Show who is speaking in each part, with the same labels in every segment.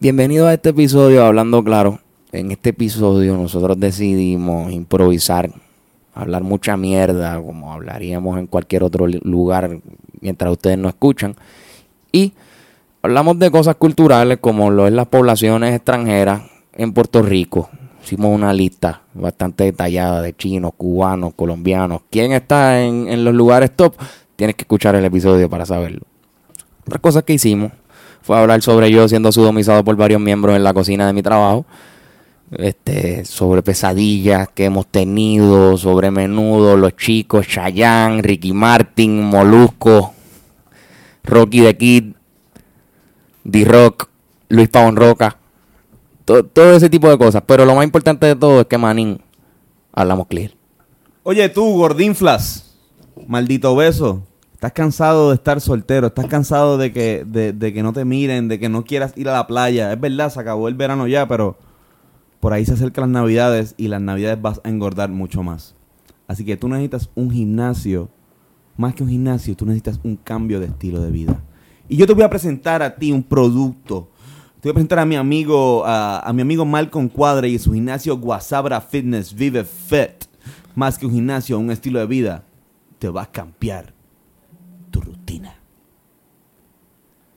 Speaker 1: Bienvenido a este episodio Hablando Claro. En este episodio nosotros decidimos improvisar, hablar mucha mierda, como hablaríamos en cualquier otro lugar mientras ustedes nos escuchan. Y hablamos de cosas culturales como lo es las poblaciones extranjeras en Puerto Rico. Hicimos una lista bastante detallada de chinos, cubanos, colombianos. ¿Quién está en, en los lugares top? Tienes que escuchar el episodio para saberlo. Otra cosa que hicimos fue hablar sobre yo siendo sodomizado por varios miembros en la cocina de mi trabajo. Este, sobre pesadillas que hemos tenido, sobre menudo, los chicos, Chayanne, Ricky Martin, Molusco, Rocky the Kid, D-Rock, Luis Pavón Roca, to- todo ese tipo de cosas. Pero lo más importante de todo es que Manín hablamos clear.
Speaker 2: Oye, tú, gordinflas, maldito beso. Estás cansado de estar soltero, estás cansado de que, de, que no te miren, de que no quieras ir a la playa. Es verdad, se acabó el verano ya, pero por ahí se acercan las navidades y las navidades vas a engordar mucho más. Así que tú necesitas un gimnasio, más que un gimnasio, tú necesitas un cambio de estilo de vida. Y yo te voy a presentar a ti un producto. Te voy a presentar a mi amigo, a, a mi amigo Malcolm Cuadre y su gimnasio Guasabra Fitness Vive Fit. Más que un gimnasio, un estilo de vida, te va a cambiar tu rutina.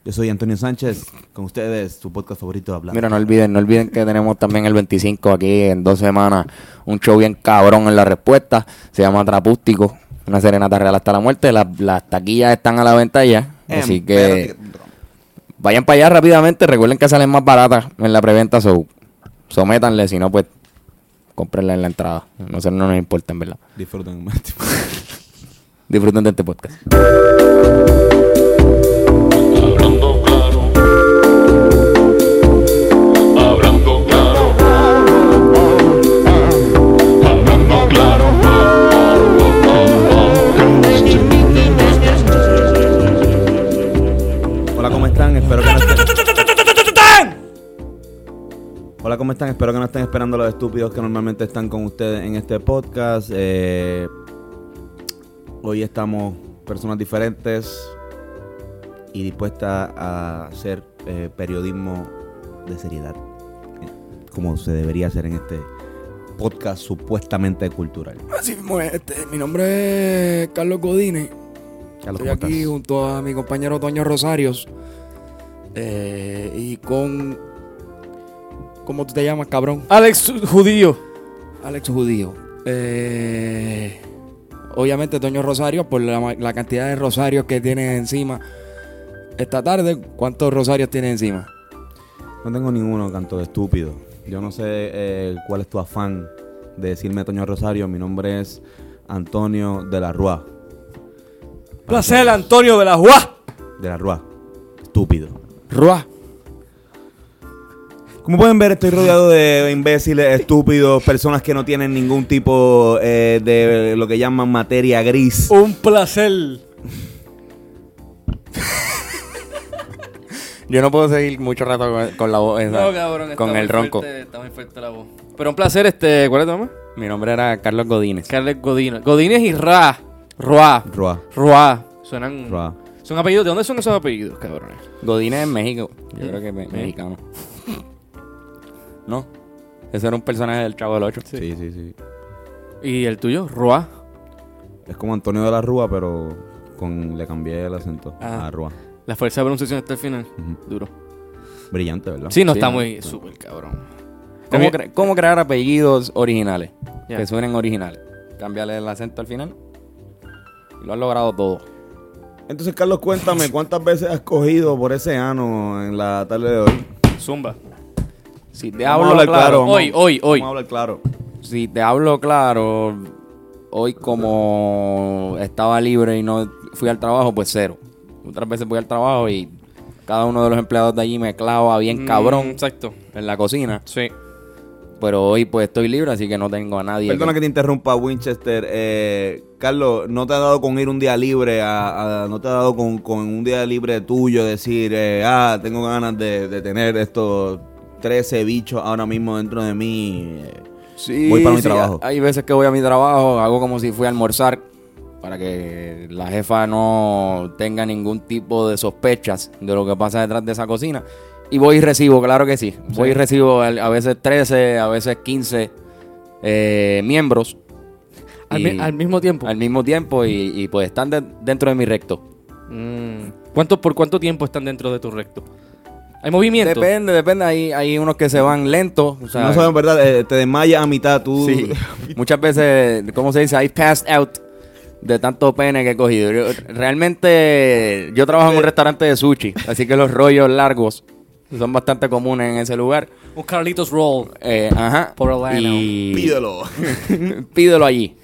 Speaker 2: Yo soy Antonio Sánchez, con ustedes, tu podcast favorito de hablar.
Speaker 1: Mira, no olviden, no olviden que tenemos también el 25 aquí en dos semanas un show bien cabrón en la respuesta. Se llama Trapústico, una serenata real hasta la muerte. Las, las taquillas están a la venta ya. Así
Speaker 2: Em,
Speaker 1: que
Speaker 2: pero-
Speaker 1: vayan para allá rápidamente. Recuerden que salen más baratas en la preventa. So, sométanle, si no, pues cómprenla en la entrada. No sé, no nos importa, en verdad.
Speaker 2: Disfruten.
Speaker 1: Disfruten de este podcast.
Speaker 3: Hablando claro. Hablando claro. Hablando claro.
Speaker 2: Hola, ¿cómo están? Espero que no estén... Hola, ¿cómo están? Espero que no estén esperando los estúpidos que normalmente están con ustedes en este podcast. Eh, hoy estamos personas diferentes y dispuestas a hacer eh, periodismo de seriedad, eh, como se debería hacer en este podcast supuestamente cultural.
Speaker 1: Así mismo, este, mi nombre es Carlos Godínez.
Speaker 2: Carlos,
Speaker 1: Estoy
Speaker 2: ¿cómo
Speaker 1: aquí
Speaker 2: estás?
Speaker 1: junto a mi compañero Toño Rosarios. eh, y con. ¿Cómo tú te llamas, cabrón?
Speaker 4: Alex Judío.
Speaker 1: Alex Judío. Eh, obviamente, Toño Rosario, por la, cantidad de rosarios que tiene encima esta tarde. ¿Cuántos rosarios tiene encima?
Speaker 2: No tengo ninguno, canto de estúpido. Yo no sé eh, cuál es tu afán de decirme Toño Rosario. Mi nombre es Antonio de la Rúa.
Speaker 4: Placer, Antonio de la Juá.
Speaker 2: De la Rúa. Estúpido.
Speaker 1: Ruá.
Speaker 2: Como pueden ver, estoy rodeado de imbéciles, estúpidos, personas que no tienen ningún tipo eh, de lo que llaman materia gris.
Speaker 4: Un placer.
Speaker 1: Yo no puedo seguir mucho rato con, con la voz esa,
Speaker 4: No, cabrón.
Speaker 1: con el ronco.
Speaker 4: fuerte, está muy fuerte la voz. Pero un placer, este. ¿Cuál es tu nombre?
Speaker 1: Mi nombre era Carlos Godínez.
Speaker 4: Carles Godínez. Godínez y Ra. Roa.
Speaker 2: Rúa.
Speaker 4: Roa. Suenan.
Speaker 2: Rúa.
Speaker 4: Son apellidos. ¿De dónde son esos apellidos, cabrones?
Speaker 1: Godínez en México. Yo creo que me- mexicano. ¿No? Ese era un personaje del Chavo del 8.
Speaker 2: Sí, sí, sí.
Speaker 4: ¿Y el tuyo? Roa.
Speaker 2: Es como Antonio de la Rúa, pero con le cambié el acento
Speaker 4: Ah.
Speaker 2: a Rúa.
Speaker 4: La fuerza de pronunciación hasta el final. Duro.
Speaker 2: Brillante, ¿verdad?
Speaker 4: Sí, no
Speaker 1: Sí,
Speaker 4: está
Speaker 1: no,
Speaker 4: muy
Speaker 1: no.
Speaker 4: súper cabrón.
Speaker 1: ¿Cómo, cre- cómo crear apellidos originales? Que suenen originales. Cambiarle el acento al final. Y lo has logrado todo.
Speaker 2: Entonces, Carlos, cuéntame, ¿cuántas veces has cogido por ese ano en la tarde de hoy?
Speaker 4: Zumba.
Speaker 1: Si te
Speaker 2: Vamos
Speaker 1: hablo claro,
Speaker 2: vamos-
Speaker 4: Hoy, hoy, hoy.
Speaker 2: Vamos a hablar claro.
Speaker 1: si te hablo claro, hoy como estaba libre y no fui al trabajo, pues cero. Otras veces voy al trabajo y cada uno de los empleados de allí me clava bien
Speaker 4: Mm,
Speaker 1: cabrón
Speaker 4: Exacto.
Speaker 1: en la cocina.
Speaker 4: Sí.
Speaker 1: Pero hoy pues estoy libre, así que no tengo a nadie.
Speaker 2: Perdona
Speaker 1: que-
Speaker 2: que te interrumpa, Winchester. Eh, Carlos, ¿no te ha dado con ir un día libre? A, a- ¿No te ha dado con, con un día libre tuyo decir, eh, ah, tengo ganas de, de tener estos 13 bichos ahora mismo dentro de mí? eh,
Speaker 1: Sí,
Speaker 2: Voy para mi
Speaker 1: sí,
Speaker 2: trabajo.
Speaker 1: Hay veces que voy a mi trabajo, hago como si fui a almorzar para que la jefa no tenga ningún tipo de sospechas de lo que pasa detrás de esa cocina. Y voy y recibo, claro que sí. Voy y recibo a veces 13, a veces 15 eh, miembros.
Speaker 4: Al,
Speaker 1: Y-
Speaker 4: mi- al mismo tiempo.
Speaker 1: al mismo tiempo y, y, pues están de- dentro de mi recto.
Speaker 4: Mm. ¿Cuánto, ¿Por cuánto tiempo están dentro de tu recto? ¿Hay movimiento?
Speaker 1: Depende, depende. Hay, hay unos que se van lentos. O sea,
Speaker 2: no sabes, ¿verdad? Eh, te desmayas a mitad, tú.
Speaker 1: Sí. Muchas veces, ¿cómo se dice? I passed out de tanto pene que he cogido. Yo- realmente, yo trabajo en un restaurante de sushi, así que los rollos largos son bastante comunes en ese lugar.
Speaker 4: Un Carlitos Roll.
Speaker 1: Eh, ajá.
Speaker 4: Por Orlando.
Speaker 1: Y
Speaker 2: Pídelo.
Speaker 1: pídelo allí.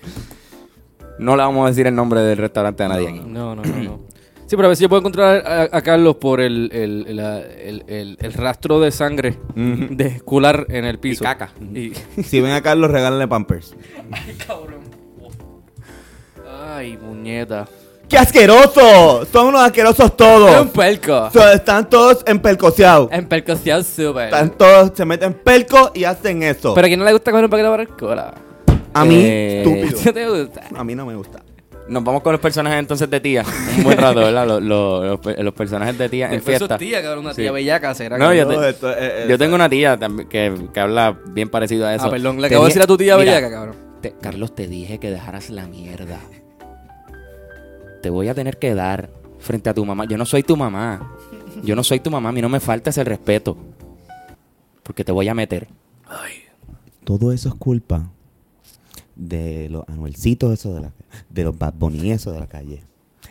Speaker 1: No le vamos a decir el nombre del restaurante a nadie aquí.
Speaker 4: No, no, no, no. Sí, pero a ver si yo puedo encontrar a, a Carlos por el, el, la- el- el- el rastro de sangre de escular en el piso.
Speaker 1: caca.
Speaker 4: Y-
Speaker 2: Si ven a Carlos, regálenle Pampers.
Speaker 4: Ay, muñeta.
Speaker 2: ¡Qué asqueroso! Son unos asquerosos
Speaker 4: Es un
Speaker 2: todos.
Speaker 4: pelco.
Speaker 2: So, están todos empelcoseados.
Speaker 4: En pelcoseado súper.
Speaker 2: Están todos, se meten pelco y hacen eso.
Speaker 4: Pero a quién no le gusta coger un paquete para cola.
Speaker 2: a mí,
Speaker 1: Eh,
Speaker 2: estúpido.
Speaker 4: ¿Qué te gusta?
Speaker 2: A mí no me gusta.
Speaker 1: Nos vamos con los personajes entonces de tía. Un buen rato, ¿verdad? Los, los- los pe- los personajes de tía en
Speaker 4: Después
Speaker 1: fiesta.
Speaker 4: tía, cabrón, una
Speaker 1: Sí.
Speaker 4: tía bellaca, será.
Speaker 1: No,
Speaker 4: que-
Speaker 1: yo
Speaker 2: No,
Speaker 1: te-
Speaker 2: esto, eh,
Speaker 1: Yo tengo una tía también que, que habla bien parecido a eso.
Speaker 4: Ah, perdón, le
Speaker 1: Te
Speaker 4: acabo de decir a tu tía
Speaker 1: Mira,
Speaker 4: bellaca, cabrón.
Speaker 1: te- Carlos, te dije que dejaras la mierda. Te voy a tener que dar frente a tu mamá. Yo no soy tu mamá. Yo no soy tu mamá. A mí no me faltes el respeto. Porque te voy a meter.
Speaker 2: Todo eso es culpa de los anuelcitos eso de, la, de los Bad Bunny eso de la calle.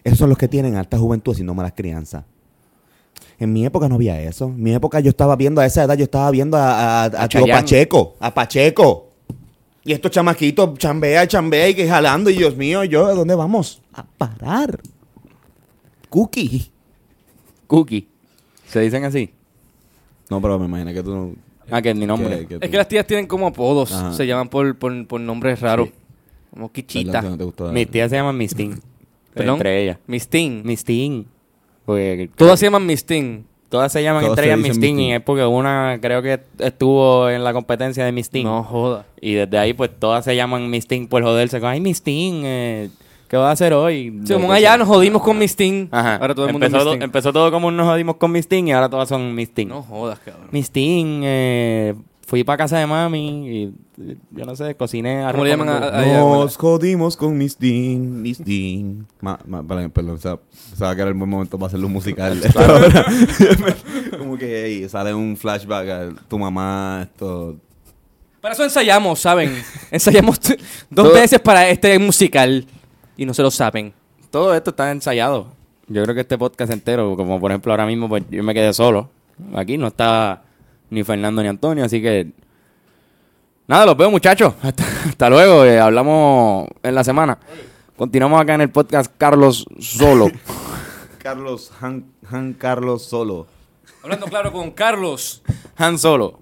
Speaker 2: Esos son los que tienen alta juventud haciendo malas crianzas. En mi época no había eso. En mi época yo estaba viendo, a esa edad yo estaba viendo a, a, a,
Speaker 1: A
Speaker 2: tío
Speaker 1: Chayanne.
Speaker 2: Pacheco, a Pacheco. Y estos chamaquitos chambea, y chambea y que jalando. Y Dios mío, yo, ¿a dónde vamos? A parar. Cookie.
Speaker 1: Cookie. ¿Se dicen así?
Speaker 2: No, pero me imagino que tú no...
Speaker 1: Ah, que es mi nombre.
Speaker 2: que- que
Speaker 4: Es que las tías tienen como apodos.
Speaker 2: Ajá.
Speaker 4: Se llaman por, por, por nombres raros. Como Kichita.
Speaker 2: No te.
Speaker 1: Mis tías se llaman Mistín.
Speaker 4: Perdón.
Speaker 1: Entre ellas.
Speaker 4: Mistín.
Speaker 1: Mistín. Porque
Speaker 4: Todas se llaman Mistín.
Speaker 1: todas se llaman
Speaker 2: Todas
Speaker 1: entre
Speaker 2: se
Speaker 1: ellas. Mistín. Y es porque una creo que estuvo en la competencia de Mistín.
Speaker 4: No joda.
Speaker 1: Y desde ahí, pues todas se llaman Mistín por joderse. Ay, Mistín, eh, ¿qué vas a hacer hoy?
Speaker 4: Como allá nos jodimos con Mistín.
Speaker 1: Ajá.
Speaker 4: Ahora todo el mundo es
Speaker 1: empezó, to-
Speaker 4: Mistín.
Speaker 1: empezó todo como nos jodimos con Mistín y ahora todas son Mistín.
Speaker 4: No jodas, cabrón.
Speaker 1: Mistín, eh, fui para casa de mami y eh, yo no sé, cociné arroz
Speaker 4: ¿Cómo le llaman a- a-
Speaker 2: Nos jodimos con Miss Dean, Miss Dean. Ma, ma, perdón, perdón, o sea, pensaba que era el buen momento para hacerlo un musical. Como que ahí sale un flashback a tu mamá, esto.
Speaker 4: Para eso ensayamos, ¿saben? ensayamos t- dos
Speaker 1: Todo-
Speaker 4: veces para este musical. Y no se lo saben.
Speaker 1: Todo esto está ensayado. Yo creo que este podcast entero, como por ejemplo ahora mismo, pues yo me quedé solo. Aquí no está ni Fernando ni Antonio, así que... Nada, los veo muchachos. Hasta, hasta luego. eh, hablamos en la semana. Continuamos acá en el podcast Carlos Solo.
Speaker 2: Carlos, Han, Han Carlos Solo.
Speaker 4: Hablando claro con Carlos.
Speaker 1: Han Solo.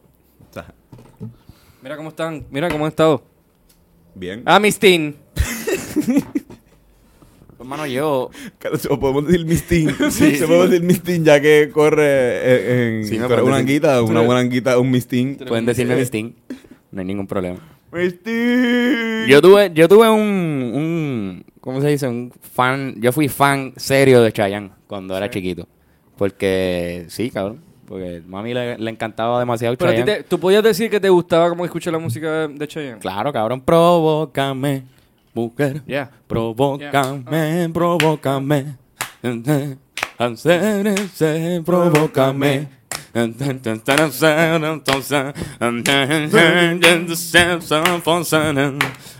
Speaker 4: Mira cómo están. Mira cómo han estado.
Speaker 2: bien.
Speaker 4: Ah, Mistín.
Speaker 1: Hermano, yo...
Speaker 2: O podemos decir Miss Dean. Sí, se podemos decir Miss Dean ya que corre en.
Speaker 1: Sí, me
Speaker 2: una anguita, una buena anguita, un Miss Dean.
Speaker 1: Pueden decirme Mistín. No hay ningún problema.
Speaker 2: Miss Dean.
Speaker 1: Yo tuve, yo tuve un, un, ¿cómo se dice? Un fan, yo fui fan serio de Chayanne cuando era chiquito. Porque, sí, cabrón. Porque mami le, le encantaba demasiado
Speaker 4: Pero a ti
Speaker 1: Chayanne.
Speaker 4: te- tú podías decir que te gustaba como escuchar la música de, de Chayanne.
Speaker 1: Claro, cabrón. Provócame, mujer.
Speaker 4: Yeah.
Speaker 1: Provócame, provócame. Hacer ese, provócame.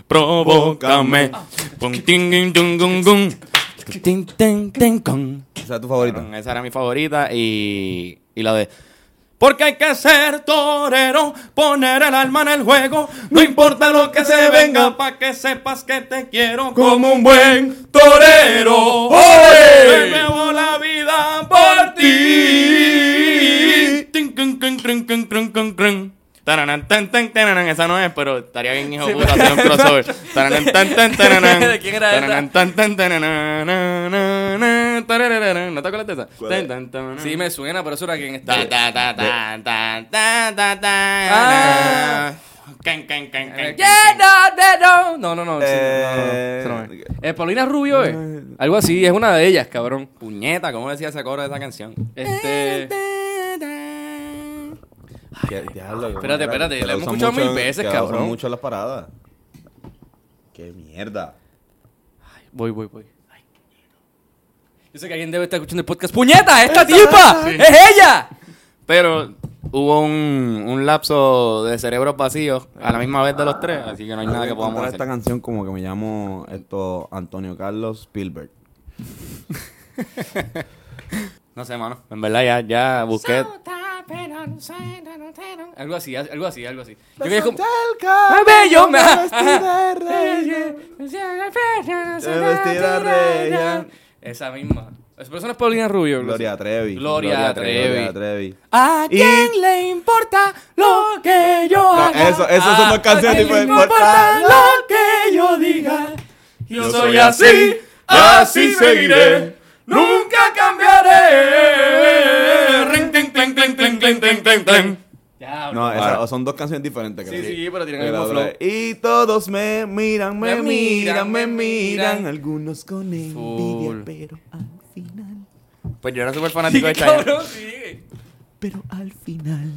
Speaker 1: Provócame. Ting, ting, gong.
Speaker 2: Esa es tu favorita.
Speaker 1: Esa era mi favorita y, y la de... Porque hay que ser torero, poner el alma en el juego, no importa lo que se venga, pa' que sepas que te quiero como un buen torero. Me llevo la vida por ti. Tan, tan. Esa no es, pero estaría bien hijo puta hacer un crossover. Taranan, tan, tan, taranan.
Speaker 4: ¿De quién era
Speaker 1: tan, tan. ¿No te acuerdas de esa?
Speaker 4: Sí, me suena, pero eso era quien está.
Speaker 1: ta, ta, ta, ta, ta, ta, ta,
Speaker 4: Ah.
Speaker 1: na. Can, can, can, can,
Speaker 4: Eh,
Speaker 1: can.
Speaker 4: yeah, no, no, no. No, no, no. sí,
Speaker 2: Eh,
Speaker 4: no, no, eso no es. Eh, Paulina Rubio, ¿eh? Algo así, es una de ellas, cabrón.
Speaker 1: Puñeta, ¿cómo decía ese coro de esa canción?
Speaker 4: Este.
Speaker 2: Diablo, qué
Speaker 4: Espérate,
Speaker 2: manera,
Speaker 4: espérate, la hemos escuchado
Speaker 2: mucho
Speaker 4: mil veces,
Speaker 2: que usan
Speaker 4: cabrón.
Speaker 2: mucho las paradas. Qué mierda.
Speaker 4: Voy, voy, voy. Ay, Yo sé que alguien debe estar escuchando el podcast. ¡Puñeta! ¡Esta tipa! ¡Es ella!
Speaker 1: Pero hubo un, un lapso de cerebros vacíos a la misma vez de los tres, así que no hay nada que podamos hacer.
Speaker 2: esta canción como que me llamo esto Antonio Carlos Spielberg.
Speaker 1: No sé, mano. En verdad ya, ya busqué.
Speaker 4: Algo así, algo así, algo así. Yo quería como...
Speaker 2: ¡Ay,
Speaker 4: bello, me-
Speaker 2: vestida regia.
Speaker 4: Esa misma. Esa persona es Paulina Rubio.
Speaker 2: Gloria. Trevi.
Speaker 4: Gloria Trevi.
Speaker 2: Gloria Trevi.
Speaker 1: ¿A
Speaker 2: quién
Speaker 1: le importa lo que yo
Speaker 2: No, eso, eso son dos canciones diferentes.
Speaker 1: que yo diga?
Speaker 2: Yo soy así,
Speaker 1: así seguiré, nunca cambiaré. Ring, ting, ting, ting, ting, ting, ting, ting, ting.
Speaker 4: Diablo.
Speaker 2: No, son dos canciones diferentes.
Speaker 4: Sí,
Speaker 2: creo.
Speaker 4: sí, pero tienen el mismo flow.
Speaker 2: Y todos me miran, me,
Speaker 4: Me
Speaker 2: miran,
Speaker 4: miran,
Speaker 2: me miran.
Speaker 4: miran.
Speaker 2: Algunos con envidia,
Speaker 4: Full.
Speaker 2: pero al final.
Speaker 1: Pues yo era súper
Speaker 4: Sí,
Speaker 1: fanático de Chayanne.
Speaker 4: cabrón, sí.
Speaker 2: Pero al final.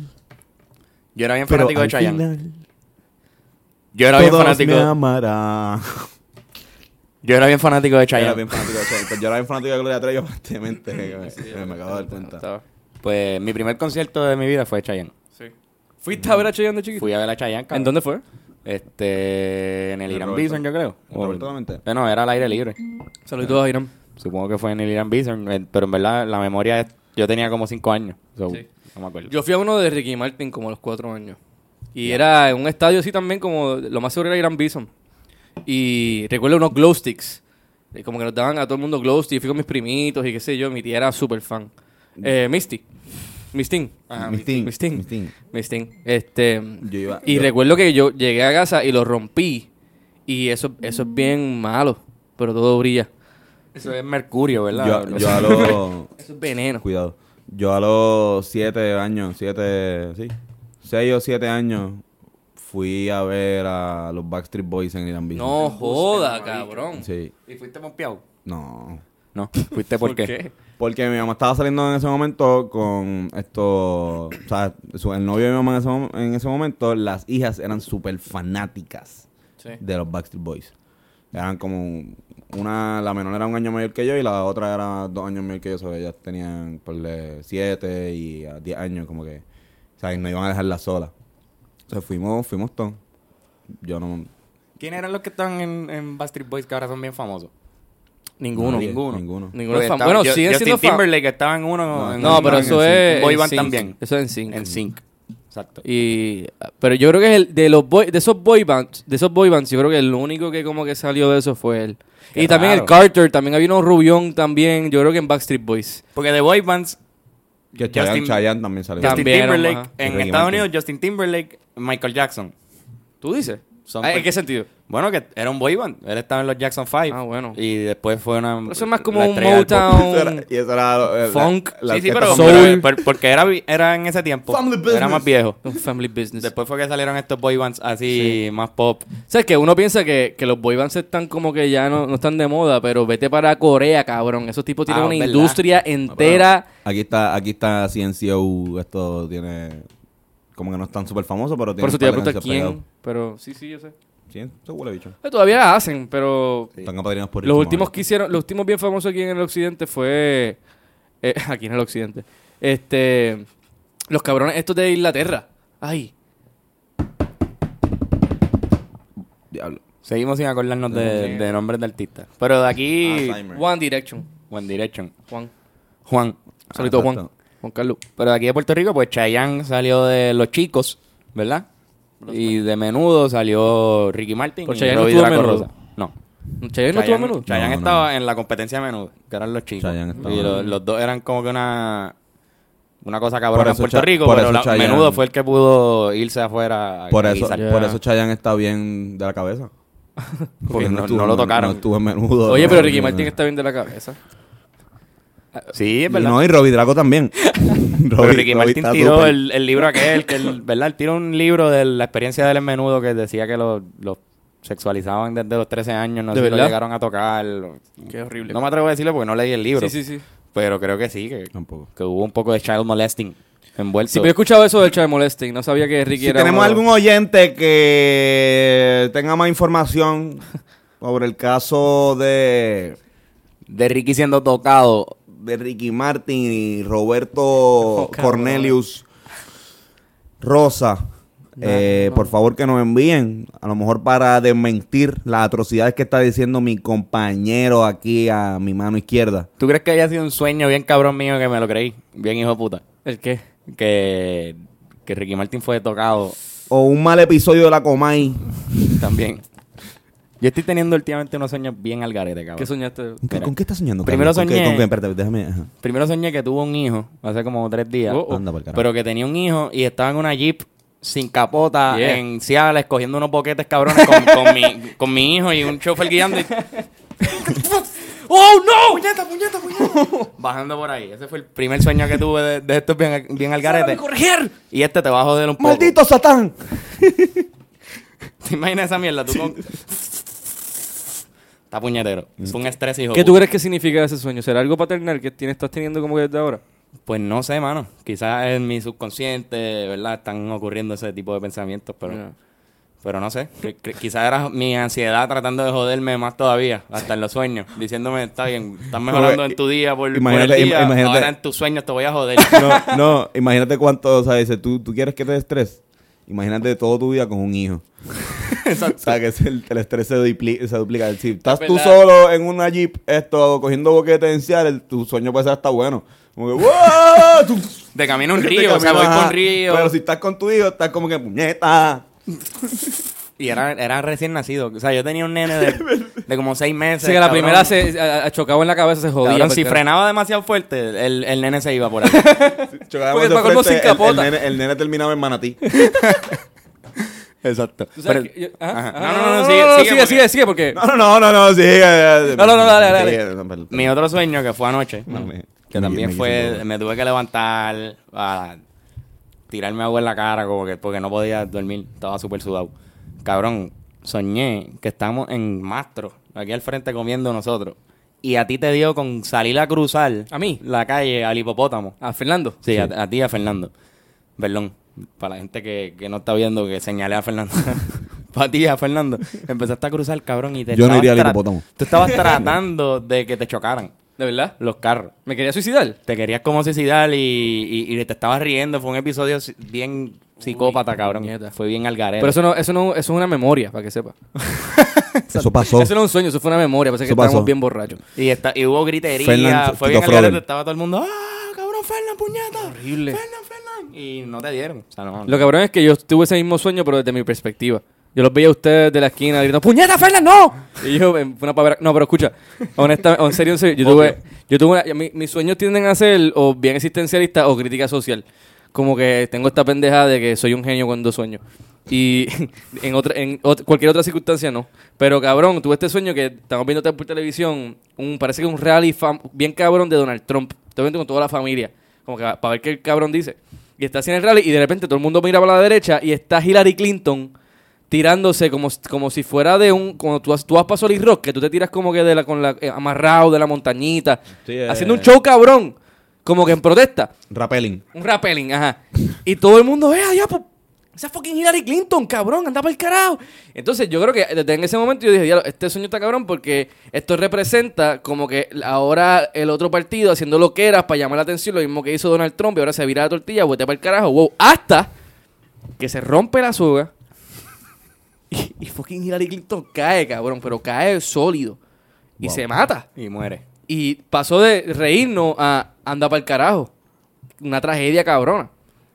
Speaker 1: Yo era bien
Speaker 2: Pero
Speaker 1: fanático de
Speaker 2: al
Speaker 1: Chayanne.
Speaker 2: final.
Speaker 1: Yo era bien
Speaker 2: Todos
Speaker 1: fanático.
Speaker 2: me amarán.
Speaker 1: Yo era bien fanático de
Speaker 2: Yo era
Speaker 1: Chayanne.
Speaker 2: bien fanático de Chayanne. Pues yo era bien fanático de Gloria Trevi, aparentemente. me, me acabo de dar cuenta.
Speaker 4: Estaba-
Speaker 1: Pues mi primer concierto de mi vida fue Chayanne.
Speaker 4: Sí. ¿Fuiste a ver a Chayanne de chiquito?
Speaker 1: Fui a ver a Chayanne. cabrón.
Speaker 4: ¿En dónde fue?
Speaker 1: Este, en el Irán. Bison, yo creo.
Speaker 2: ¿En Roberto Clemente?
Speaker 1: Eh, No, era al aire libre.
Speaker 4: Saludos a Irán.
Speaker 1: Supongo que fue en el Irán Bison, eh, pero en verdad la memoria es, yo tenía como cinco años. so,
Speaker 4: Sí.
Speaker 1: No me acuerdo.
Speaker 4: Yo fui a uno de Ricky Martin como a los cuatro años. Y era en un estadio así también como, lo más seguro era Irán Bison. Y recuerdo unos glow sticks. Eh, Como que nos daban a todo el mundo glow sticks. Fui con mis primitos y qué sé yo. Mi tía era súper fan. Eh, Misty. Mistin.
Speaker 1: Ajá,
Speaker 2: Mistín.
Speaker 4: Mistín.
Speaker 2: Mistín.
Speaker 4: Este,
Speaker 2: Yo iba-
Speaker 4: y
Speaker 2: yo-
Speaker 4: recuerdo que yo llegué a casa y lo rompí. Y eso, eso es bien malo. Pero todo brilla.
Speaker 1: Eso es mercurio, ¿verdad?
Speaker 2: Yo a los...
Speaker 4: Eso es veneno.
Speaker 2: Cuidado. Yo a los siete años, siete, sí, seis o siete años, fui a ver a los Backstreet Boys en Irán Bison.
Speaker 4: No joda, cabrón.
Speaker 2: Sí.
Speaker 1: ¿Y fuiste pompeado?
Speaker 2: No.
Speaker 1: No. ¿Fuiste por, qué?
Speaker 2: Porque mi mamá estaba saliendo en ese momento con esto, o sea, su- el novio de mi mamá en ese, mom- en ese momento, las hijas eran súper fanáticas
Speaker 4: Sí.
Speaker 2: de los Backstreet Boys. Eran como una, la menor era un año mayor que yo y la otra era dos años mayor que yo. O sea, ellas tenían por siete y a diez años, como que, o sea, y no iban a dejarla sola. Entonces fuimos, fuimos todos. Yo no,
Speaker 1: ¿Quiénes eran los que están en, en Backstreet Boys que ahora son bien famosos?
Speaker 4: Ninguno.
Speaker 2: nadie,
Speaker 1: ninguno.
Speaker 2: ninguno.
Speaker 4: Ninguno
Speaker 1: estaba-
Speaker 4: Bueno,
Speaker 1: Yo- Justin
Speaker 4: siendo.
Speaker 1: Timberlake estaba en uno.
Speaker 2: No,
Speaker 1: en-
Speaker 4: No, pero eso
Speaker 1: en
Speaker 4: es.
Speaker 1: Boy band también.
Speaker 4: Eso es en sync.
Speaker 1: En Sync. Exacto.
Speaker 4: Y, pero yo creo que es el, de los boy, de esos boy bands, de esos boy bands, yo creo que el único que como que salió de eso fue él.
Speaker 1: Qué
Speaker 4: y también el. Carter, también había uno Rubión también, yo creo que en Backstreet Boys.
Speaker 1: Porque de Boy Bands,
Speaker 2: Que Chayanne,
Speaker 1: Justin-
Speaker 2: Chayanne también salió.
Speaker 1: Justin
Speaker 4: También,
Speaker 1: Timberlake. En Estados
Speaker 2: Martin.
Speaker 1: Unidos, Justin Timberlake, Michael Jackson.
Speaker 4: ¿Tú dices?
Speaker 1: Son
Speaker 4: ¿En
Speaker 1: per-
Speaker 4: qué sentido?
Speaker 1: Bueno, que era un boy band. Él estaba en los Jackson 5.
Speaker 4: Ah, bueno.
Speaker 1: Y después fue una.
Speaker 4: Pero eso es más como un. Motown.
Speaker 2: Era- y eso era... eh,
Speaker 4: Funk.
Speaker 2: la-
Speaker 1: Sí, sí, pero,
Speaker 4: Soul.
Speaker 1: pero- porque era, era en ese tiempo.
Speaker 2: Family
Speaker 1: Era
Speaker 2: business.
Speaker 1: más viejo.
Speaker 4: Un family business.
Speaker 1: Después fue que salieron estos boy bands así, más pop.
Speaker 4: ¿Sabes que Uno piensa que, que los boy bands están como que ya no, no están de moda, pero vete para Corea, cabrón. Esos tipos tienen
Speaker 1: Ah,
Speaker 4: una
Speaker 1: ¿verdad?
Speaker 4: industria entera.
Speaker 2: Aquí está, aquí está CNCO, esto tiene... Como que no están súper famosos, pero tiene
Speaker 4: Por eso te iba a preguntar quién. Pero sí, sí, yo sé.
Speaker 2: Sí, eso huele bicho.
Speaker 4: Eh, Todavía hacen, pero
Speaker 2: Están apadrinados por
Speaker 4: Los últimos que hicieron, los últimos bien famosos aquí en el occidente fue eh, aquí en el occidente. Este los cabrones estos de Inglaterra. Ay,
Speaker 2: Diablo.
Speaker 1: Seguimos sin acordarnos de, de nombres de artistas. Pero de aquí,
Speaker 2: Alzheimer.
Speaker 4: One Direction.
Speaker 1: One Direction.
Speaker 4: Juan.
Speaker 1: Juan.
Speaker 4: Saludito Juan. Juan Carlos.
Speaker 1: Pero de aquí de Puerto Rico, pues Chayanne salió de Los Chicos, ¿verdad? Y de Menudo salió Ricky Martin
Speaker 4: Pero
Speaker 1: y
Speaker 4: Chayanne no
Speaker 1: Robbie
Speaker 4: estuvo en
Speaker 1: Draco
Speaker 4: Menudo.
Speaker 1: Rosa. No.
Speaker 4: Chayanne no estuvo a menudo.
Speaker 1: Chayanne
Speaker 2: No, no.
Speaker 1: estaba en la competencia de Menudo, que eran Los Chicos.
Speaker 2: Chayanne estaba.
Speaker 1: Y los, los dos eran como que una... Una cosa cabrona en
Speaker 2: eso
Speaker 1: Puerto
Speaker 2: Cha-
Speaker 1: Rico,
Speaker 2: por
Speaker 1: pero
Speaker 2: eso
Speaker 1: la-
Speaker 2: Chayanne-
Speaker 1: Menudo fue el que pudo irse afuera a
Speaker 2: Por
Speaker 1: a
Speaker 2: eso,
Speaker 1: guisar.
Speaker 4: Ya.
Speaker 2: por eso Chayanne está bien de la cabeza.
Speaker 1: Porque no-
Speaker 2: estuvo
Speaker 1: no lo tocaron.
Speaker 2: No estuvo en menudo.
Speaker 4: Oye, pero Ricky Martin está bien de la cabeza.
Speaker 1: Sí, es
Speaker 2: Y
Speaker 1: verdad.
Speaker 2: no, y Robbie Draco también.
Speaker 1: Pero
Speaker 2: Robbie-
Speaker 1: Ricky
Speaker 2: Robbie
Speaker 1: Martin tiró el, el libro aquel, que el, ¿verdad? Él tiró un libro de la experiencia de él en menudo que decía que los los sexualizaban desde los 13 años, no
Speaker 4: ¿De
Speaker 1: sé si lo llegaron a tocar.
Speaker 4: Qué horrible.
Speaker 1: No me atrevo a decirlo porque no leí el libro.
Speaker 4: Sí, sí, sí.
Speaker 1: Pero creo que sí, que,
Speaker 2: Tampoco.
Speaker 1: que hubo un poco de child molesting. envuelto.
Speaker 4: Sí, pero yo he escuchado eso del child molesting. No sabía que Ricky
Speaker 2: Si
Speaker 4: era
Speaker 2: tenemos
Speaker 4: uno-
Speaker 2: algún oyente que tenga más información sobre el caso de,
Speaker 1: De Ricky siendo tocado.
Speaker 2: De Ricky Martin y Roberto
Speaker 4: Oh.
Speaker 2: Cornelius Rosa, eh, por favor que nos envíen, a lo mejor para desmentir las atrocidades que está diciendo mi compañero aquí a mi mano izquierda.
Speaker 1: ¿Tú crees que haya sido un sueño bien cabrón mío que me lo creí? Bien hijo de puta.
Speaker 4: ¿El qué?
Speaker 1: Que, que Ricky Martin fue tocado
Speaker 2: O un mal episodio de la Comay.
Speaker 1: también. Yo estoy teniendo últimamente unos sueños bien al garete, cabrón.
Speaker 4: ¿Qué soñaste?
Speaker 2: ¿Con qué,
Speaker 1: Mira.
Speaker 2: con qué estás soñando?
Speaker 1: Primero
Speaker 2: Carlos? ¿Con qué-
Speaker 1: soñé-
Speaker 2: ¿Con qué? Espérate, déjame. ajá.
Speaker 1: Primero soñé que tuvo un hijo hace como tres días.
Speaker 4: Oh, oh.
Speaker 2: Anda pa'l carajo.
Speaker 1: Pero que tenía un hijo y estaba en una jeep sin capota
Speaker 4: Yeah.
Speaker 1: en Seattle escogiendo unos boquetes cabrones con, con mi, con mi hijo y un chofer guiando. y- ¡Oh, no! ¡Puñeta, puñeta, puñeta! Bajando por ahí. Ese fue el primer sueño que tuve de, de estos bien, bien al garete.
Speaker 4: corregir!
Speaker 1: Y este te va a joder un poco.
Speaker 2: ¡Maldito Satán!
Speaker 1: ¿Te imaginas esa mierda? Tú con... Está puñetero. Es un estrés, hijo.
Speaker 4: ¿Qué tú
Speaker 1: puta.
Speaker 4: crees que significa ese sueño? ¿Será algo paternal que tienes, estás teniendo como que desde ahora?
Speaker 1: Pues no sé, mano. Quizás en mi subconsciente, ¿verdad? Están ocurriendo ese tipo de pensamientos, pero... Pero no sé, quizás era mi ansiedad tratando de joderme más todavía, hasta en los sueños, diciéndome, está bien, estás mejorando en tu día por, por
Speaker 2: Imagínate-
Speaker 1: el día,
Speaker 2: im- imagínate-
Speaker 1: ahora en tus sueños te voy a joder.
Speaker 2: No, no, imagínate cuánto, o sea, dice, ¿tú, tú quieres que te estrés. Imagínate todo tu vida con un hijo. O sea, que el, el estrés se, dupli- se duplica. Si estás tú solo en una jeep, esto, cogiendo boquete en Seattle, tu sueño puede ser hasta bueno. Como que, ¡wow!
Speaker 1: De camino a un río, o sea, voy
Speaker 2: ajá.
Speaker 1: río.
Speaker 2: Pero si estás con tu hijo, estás como que, puñeta.
Speaker 1: Y era, era recién nacido, o sea, yo tenía un nene de, de como seis meses.
Speaker 4: Sí, que la
Speaker 1: cabrón.
Speaker 4: primera se a- a- chocaba en la cabeza, se jodía.
Speaker 1: Cabrón, si frenaba demasiado fuerte, el, el nene se iba por ahí.
Speaker 2: Chocábamos
Speaker 4: Porque
Speaker 2: frente,
Speaker 4: sin
Speaker 2: el-
Speaker 4: capota.
Speaker 2: El, nene, el nene terminaba en manatí.
Speaker 1: Exacto.
Speaker 4: ¿Tú sabes
Speaker 1: Pero-
Speaker 4: que yo- ajá,
Speaker 1: Ajá.
Speaker 4: ajá.
Speaker 1: No, no, no, sigue, sigue,
Speaker 4: sigue,
Speaker 1: porque-
Speaker 4: sigue, sigue, porque...
Speaker 2: No, no, no, no, sigue.
Speaker 4: No, no, no, dale, dale.
Speaker 1: Mi otro sueño que fue anoche,
Speaker 2: No, me-
Speaker 1: que
Speaker 2: me-
Speaker 1: también
Speaker 2: me
Speaker 1: fue, me tuve que levantar a tirarme agua en la cara como que porque no podía dormir, estaba súper sudado. Cabrón, soñé que estamos en Mastro, aquí al frente comiendo nosotros. Y a ti te dio con salir a cruzar
Speaker 4: ¿A mí?
Speaker 1: la calle al hipopótamo.
Speaker 4: A Fernando.
Speaker 1: Sí, A, a ti y a Fernando. Perdón, para la gente que, que no está viendo que señalé a Fernando. para ti a Fernando. Empezaste a cruzar, cabrón, y te
Speaker 2: Yo no iría al hipopótamo.
Speaker 1: Tú estabas tratando de que te chocaran
Speaker 4: ¿De verdad?
Speaker 1: los carros.
Speaker 4: ¿Me quería suicidar?
Speaker 1: Te querías como suicidar y, y, y te estabas riendo. Fue un episodio bien psicópata, cabrón. Fue bien al garete.
Speaker 4: Pero eso no, eso no, eso es una memoria, para que sepa.
Speaker 2: Eso pasó.
Speaker 4: Eso no es un sueño, eso fue una memoria, parece que
Speaker 2: pasó.
Speaker 4: estábamos bien borrachos.
Speaker 1: y, está, y hubo gritería.
Speaker 2: Fernan-
Speaker 1: fue bien al garete. Estaba todo el mundo, ¡ah, cabrón, Fernan, puñeta!
Speaker 4: Horrible.
Speaker 1: Fernan, Fernan. Y no te dieron. O sea, no.
Speaker 4: Lo cabrón es que yo tuve ese mismo sueño, pero desde mi perspectiva. Yo los veía a ustedes de la esquina gritando, ¡Puñeta, Fernan, no! Y yo, fue una pavera. No, pero escucha, honestamente, en serio, en serio, yo tuve, yo tuve una- mi- mis sueños tienden a ser o bien existencialistas o crítica social. Como que tengo esta pendeja de que soy un genio cuando sueño. Y en, otra, en ot- cualquier otra circunstancia no. Pero cabrón, tuve este sueño que estamos viendo por televisión, un, parece que un rally fam- bien cabrón de Donald Trump. Estoy viendo con toda la familia. Como que para ver qué el cabrón dice. Y está en el rally y de repente todo el mundo mira para la derecha y está Hillary Clinton tirándose como, como si fuera de un... Cuando tú, has- tú vas para Solid Rock, que tú te tiras como que de la, con la, eh, amarrado de la montañita.
Speaker 2: Sí, eh.
Speaker 4: Haciendo un show cabrón. Como que en protesta.
Speaker 2: Rappelling.
Speaker 4: Un rappelling, ajá. Y todo el mundo, vea, ya, pues, esa fucking Hillary Clinton, cabrón, anda para el carajo. Entonces yo creo que desde en ese momento yo dije, diablo, este sueño está cabrón porque esto representa como que ahora el otro partido haciendo lo que era para llamar la atención, lo mismo que hizo Donald Trump y ahora se vira la tortilla, vete para el carajo, wow. Hasta que se rompe la soga y, y fucking Hillary Clinton cae, cabrón, pero cae sólido y
Speaker 2: Wow.
Speaker 4: se mata.
Speaker 1: Y muere.
Speaker 4: Y pasó de reírnos a anda para el carajo. Una tragedia cabrona.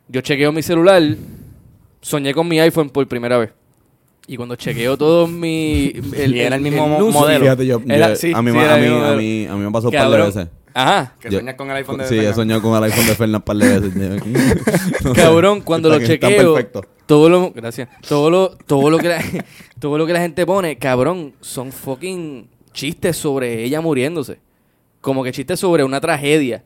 Speaker 4: Yo chequeo mi celular, soñé con mi iPhone por primera vez. Y cuando chequeo todo mi...
Speaker 1: Y era el mismo modelo.
Speaker 4: feed,
Speaker 2: Fíjate, yo,
Speaker 4: era-
Speaker 2: yo-
Speaker 4: sí,
Speaker 2: a, mí,
Speaker 4: sí,
Speaker 2: ma-
Speaker 4: era
Speaker 2: a,
Speaker 4: el
Speaker 2: mí,
Speaker 4: mismo
Speaker 2: a,
Speaker 4: modelo.
Speaker 2: mí, a mí me pasó un par de veces.
Speaker 4: Ajá.
Speaker 1: Que sueñas con el iPhone de
Speaker 2: Sí, he soñado con el iPhone de Fernan un par de veces. No sé.
Speaker 4: Cabrón, cuando lo chequeo,
Speaker 2: perfecto.
Speaker 4: todo lo, gracias, todo lo, todo lo que la, todo lo que la gente pone, cabrón, son fucking chistes sobre ella muriéndose, como que chistes sobre una tragedia.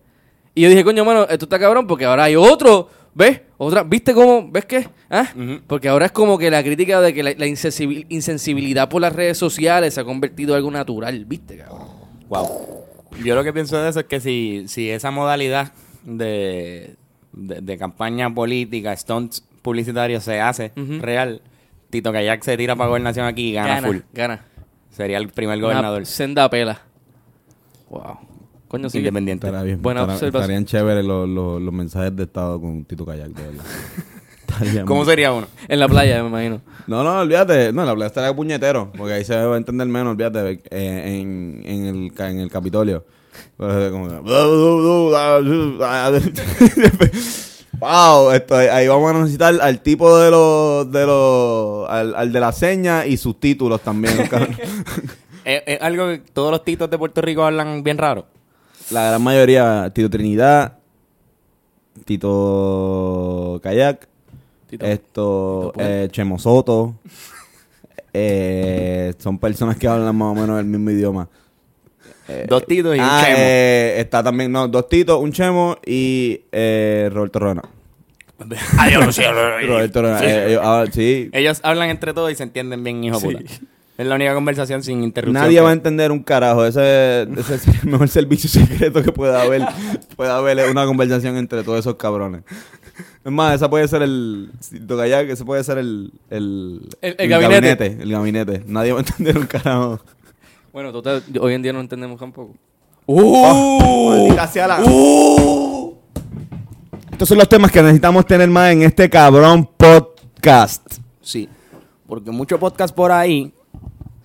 Speaker 4: Y yo dije, coño, mano, esto está cabrón porque ahora hay otro, ¿ves? Otra, ¿viste cómo, ves qué? ¿Ah? Porque ahora es como que la crítica de que la, la insensibil- insensibilidad por las redes sociales se ha convertido en algo natural, ¿viste, cabrón?
Speaker 1: Wow. Yo lo que pienso de eso es que si, si esa modalidad de, de, de campaña política, stunts publicitarios se hace real, Tito Kayak se tira para gobernación aquí y gana, full.
Speaker 4: Gana.
Speaker 1: Sería el primer
Speaker 4: Una
Speaker 1: gobernador
Speaker 4: senda pela. Wow. Coño, sí.
Speaker 1: independiente.
Speaker 2: Bien.
Speaker 4: Buena observación.
Speaker 2: Estarían chéveres los, los, los mensajes de estado con Tito Kayak, de verdad. Estaría
Speaker 1: ¿Cómo
Speaker 2: muy-
Speaker 1: sería uno?
Speaker 4: En la playa, me imagino.
Speaker 2: No, no, olvídate. No, la playa estaría puñetero. Porque ahí se va a entender menos, olvídate. eh, en, en, el, ca- en el Capitolio. Pues, como que- wow, esto, ahí vamos a necesitar al tipo de los. De los al, al de la seña y sus títulos también. cabrón.
Speaker 1: Es, es algo que todos los titos de Puerto Rico hablan bien raro.
Speaker 2: La gran mayoría, Tito Trinidad, Tito Kayak,
Speaker 4: Tito.
Speaker 2: esto,
Speaker 4: Tito
Speaker 2: eh, Chemo Soto. eh, son personas que hablan más o menos el mismo idioma.
Speaker 1: Dos titos y
Speaker 2: Ah,
Speaker 1: un chemo.
Speaker 2: eh, está también, no, dos Titos, un Chemo y eh, Roberto Rona.
Speaker 1: Adiós.
Speaker 2: Roberto Rona, eh, ellos- ah, sí.
Speaker 1: Ellos hablan entre todos y se entienden bien, hijo de puta. Es la única conversación sin interrupción.
Speaker 2: Nadie
Speaker 1: que-
Speaker 2: va a entender un carajo. Ese, ese es el mejor servicio secreto que pueda haber. puede haber es una conversación entre todos esos cabrones. Es más, esa puede ser el. Si toca ya, que ese puede ser el. El,
Speaker 4: El- el gabinete.
Speaker 2: El gabinete. Nadie va a entender un carajo.
Speaker 4: Bueno, total, hoy en día no entendemos tampoco.
Speaker 2: ¡Uh! Maldita sea la- Estos son los temas que necesitamos tener más en este cabrón podcast.
Speaker 1: Sí. Porque mucho podcast por ahí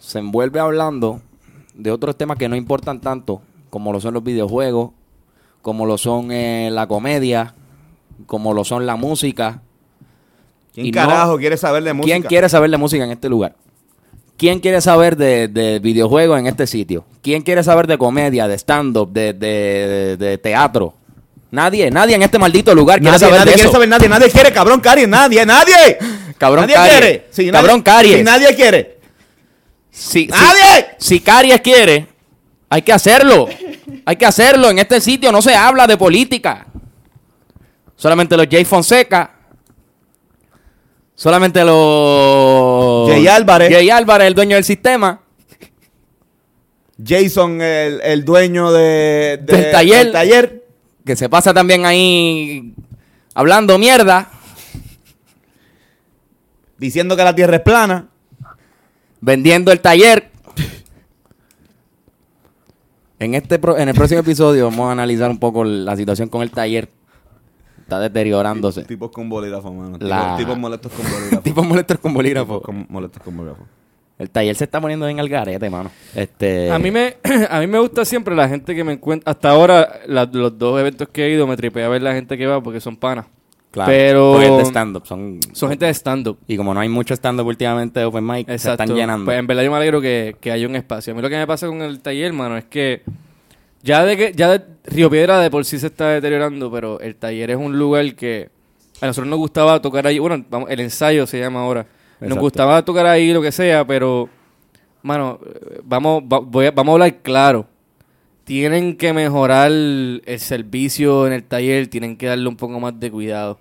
Speaker 1: se envuelve hablando de otros temas que no importan tanto, como lo son los videojuegos, como lo son eh, la comedia, como lo son la música.
Speaker 2: ¿Quién
Speaker 1: Y
Speaker 2: carajo
Speaker 1: no-
Speaker 2: quiere saber de música?
Speaker 1: ¿Quién quiere saber de música en este lugar? ¿Quién quiere saber de, de videojuegos en este sitio? ¿Quién quiere saber de comedia, de stand-up, de, de- de- de teatro? Nadie, nadie en este maldito lugar quiere
Speaker 2: Nadie,
Speaker 1: saber
Speaker 2: nadie
Speaker 1: de
Speaker 2: quiere
Speaker 1: eso.
Speaker 2: saber, nadie, nadie quiere, cabrón Caries, nadie, nadie.
Speaker 1: Cabrón
Speaker 2: nadie quiere. Sí,
Speaker 1: Cabrón
Speaker 2: nadie,
Speaker 1: Caries.
Speaker 2: sí, nadie quiere.
Speaker 1: Si, si-
Speaker 2: ¡Nadie!
Speaker 1: Si, Caries quiere, hay que hacerlo. Hay que hacerlo. En este sitio no se habla de política. Solamente los Jay Fonseca. Solamente los...
Speaker 2: Jay Álvarez.
Speaker 1: Jay Álvarez, el dueño del sistema.
Speaker 2: Jason, el, el dueño de, de-
Speaker 1: Del taller.
Speaker 2: del taller.
Speaker 1: Que se pasa también ahí hablando mierda.
Speaker 2: Diciendo que la tierra es plana.
Speaker 1: Vendiendo el taller. En este pro- en el próximo episodio vamos a analizar un poco la situación con el taller. Está deteriorándose.
Speaker 2: Tipos con bolígrafo, mano. Tipos,
Speaker 1: La-
Speaker 2: tipos molestos con bolígrafo.
Speaker 1: Tipos molestos con bolígrafo.
Speaker 2: Tipos con- molestos con bolígrafo.
Speaker 1: El taller se está poniendo bien al garete, mano. Este,
Speaker 4: A mí me a mí me gusta siempre la gente que me encuentra. Hasta ahora, la- los dos eventos que he ido, me tripea ver la gente que va porque son panas.
Speaker 1: Claro,
Speaker 4: pero-
Speaker 1: porque es de stand-up. Son,
Speaker 4: Son gente de stand-up.
Speaker 1: Y como no hay mucho stand-up últimamente de Open Mic, se están llenando.
Speaker 4: Pues en verdad yo me alegro que, que haya un espacio. A mí lo que me pasa con el taller, mano, es que ya de que ya de Río Piedra de por sí se está deteriorando, pero el taller es un lugar que a nosotros nos gustaba tocar ahí. Bueno, vamos, el ensayo se llama ahora. Nos
Speaker 1: Exacto.
Speaker 4: gustaba tocar ahí lo que sea, pero mano, eh, vamos va- voy a- vamos a hablar claro. Tienen que mejorar el servicio en el taller, tienen que darle un poco más de cuidado.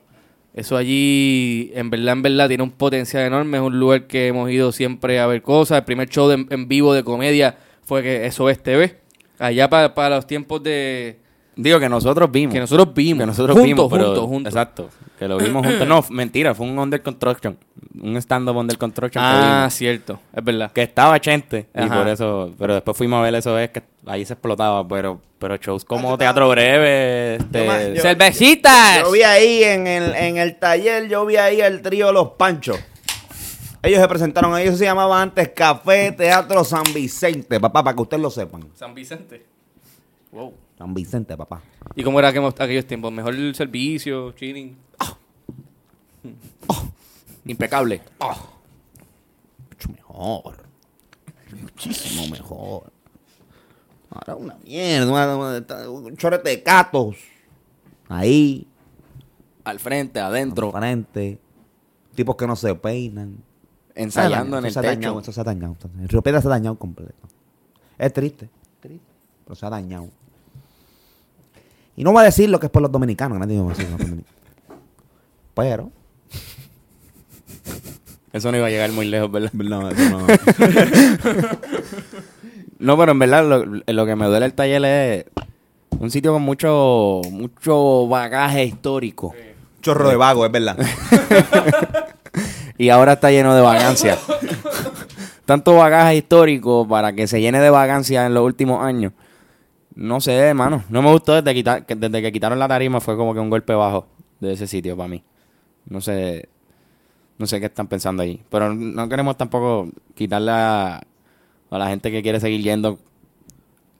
Speaker 4: Eso allí, en verdad, en verdad, tiene un potencial enorme. Es un lugar que hemos ido siempre a ver cosas. El primer show de- en vivo de comedia fue que eso es TV. Allá para, para los tiempos de...
Speaker 1: Digo que nosotros vimos.
Speaker 4: Que nosotros vimos.
Speaker 1: Que nosotros
Speaker 4: juntos,
Speaker 1: vimos. pero-
Speaker 4: juntos, juntos.
Speaker 1: Exacto. Que lo vimos juntos. No, mentira, fue un under construction. Un stand-up under construction
Speaker 4: Ah, cierto. Es verdad.
Speaker 1: que estaba Chente y por eso pero después fuimos a ver eso es que ahí se explotaba pero pero shows como teatro breve este,
Speaker 2: Yo
Speaker 1: cervecitas
Speaker 2: Yo vi ahí en el, en el taller, yo vi ahí el trío Los Panchos. Ellos se presentaron eso se llamaba antes Café Teatro San Vicente, papá, para que ustedes lo sepan.
Speaker 4: San Vicente. Wow.
Speaker 2: San Vicente, papá.
Speaker 4: ¿Y cómo era aquellos, aquellos tiempos? ¿Mejor el servicio, chilling?
Speaker 1: impecable
Speaker 2: Mucho mejor. Muchísimo mejor. Ahora una mierda, un chorete de catos. Ahí,
Speaker 1: al frente adentro
Speaker 2: al frente. Tipos que no se peinan.
Speaker 1: ensayando en el
Speaker 2: Eso se ha dañado,
Speaker 1: techo
Speaker 2: Eso se ha dañado. El Río Piedra se ha dañado completo. Es triste. Triste. Pero se ha dañado. Y no voy a decir lo que es por los dominicanos, nadie va a decir los dominicanos. Pero.
Speaker 1: eso no iba a llegar muy lejos verdad
Speaker 2: No, eso no.
Speaker 1: no pero en verdad lo, lo que me duele el taller es Un sitio con mucho, mucho bagaje histórico.
Speaker 2: Chorro de vago, es verdad.
Speaker 1: Y ahora está lleno de vagancia. Tanto bagaje histórico para que se llene de vagancia en los últimos años. No sé, hermano. No me gustó desde, quitar- que- desde que quitaron la tarima. Fue como que un golpe bajo de ese sitio para mí. No sé. No sé qué están pensando ahí. Pero no queremos tampoco quitarle a, a la gente que quiere seguir yendo.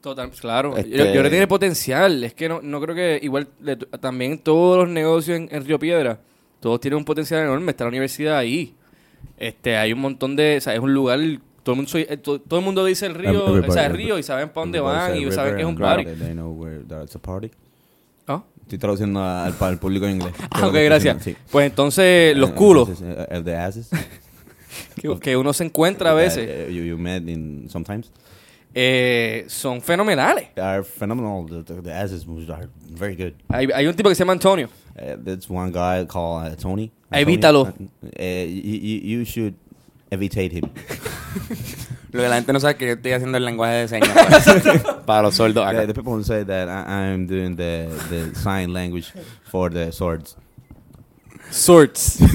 Speaker 4: Total, pues, claro.
Speaker 1: Este-
Speaker 4: Yo, yo creo que tiene potencial. Es que no, no creo que igual le- también todos los negocios en, en Río Piedra, todos tienen un potencial enorme. Está la universidad ahí. Este, hay un montón de, o sea, es un lugar, todo el mundo, eh, to- todo, el mundo dice el río, o sea, el río y saben para dónde van y saben que es un party.
Speaker 2: That's.
Speaker 4: ¿Ah?
Speaker 2: Estoy traduciendo al, el público en inglés.
Speaker 4: Ah, ok, gracias.
Speaker 2: Sí.
Speaker 4: Pues entonces, los
Speaker 2: Eh,
Speaker 4: culos
Speaker 2: entonces, eh, asses.
Speaker 4: que, que uno se encuentra a veces
Speaker 2: Uh, you, you met in sometimes.
Speaker 4: eh, son fenomenales.
Speaker 2: Are phenomenal. The, the, the asses are very good.
Speaker 4: Hay, hay un tipo que se llama Antonio.
Speaker 2: Uh, there's one guy called uh, Tony.
Speaker 4: Evítalo.
Speaker 2: Antonio. You, you should evitate him.
Speaker 1: Lo que la gente no sabe es que yo estoy haciendo el lenguaje de señas para, para los sordos acá.
Speaker 2: Yeah, the people say that I, I'm doing the, the sign language for the swords.
Speaker 4: Sorts.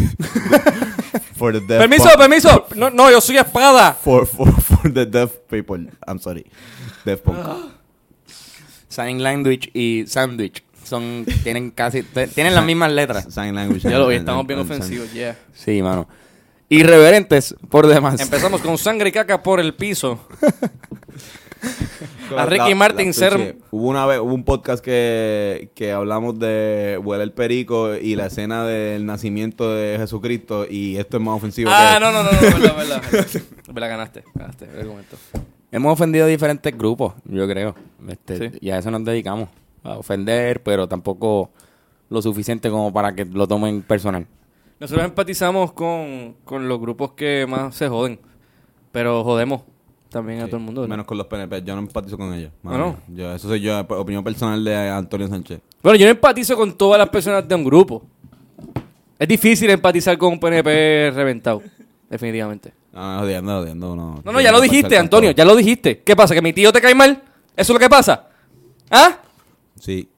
Speaker 2: For the deaf
Speaker 4: permiso, permiso. No, no, yo soy espada.
Speaker 2: For, for, for the deaf people. I'm sorry. Deaf punk.
Speaker 1: Sign language y sandwich son tienen casi tienen las mismas letras.
Speaker 2: Sign language.
Speaker 4: Ya lo vi, estamos bien ofensivos, yeah.
Speaker 1: Sí, mano. Irreverentes por demás.
Speaker 4: Empezamos con sangre y caca por el piso. A Ricky Martin ser-
Speaker 2: sí, Hubo una vez, hubo un podcast que, que hablamos de Huele el Perico y la escena del nacimiento de Jesucristo y esto es más ofensivo
Speaker 4: Ah,
Speaker 2: que...
Speaker 4: no, no, no, no, verdad, verdad. verdad, ganaste, ganaste el argumento.
Speaker 1: Hemos ofendido a diferentes grupos, yo creo. Este,
Speaker 4: Sí.
Speaker 1: Y a eso nos dedicamos. A ofender, pero tampoco lo suficiente como para que lo tomen personal.
Speaker 4: Nosotros empatizamos con, con los grupos que más se joden, pero jodemos también a todo el mundo. ¿no?
Speaker 2: Menos con los PNP, yo no empatizo con ellos.
Speaker 4: ¿Ah, no?
Speaker 2: Yo, eso soy yo, opinión personal de Antonio Sánchez.
Speaker 4: Bueno, yo no empatizo con todas las personas de un grupo. Es difícil empatizar con un PNP reventado, definitivamente.
Speaker 2: No, no, jodiendo, jodiendo, no.
Speaker 4: No, no, ya lo dijiste, Antonio, ya lo dijiste. ¿Qué pasa? ¿Que mi tío te cae mal? ¿Eso es lo que pasa? ¿Ah?
Speaker 2: Sí.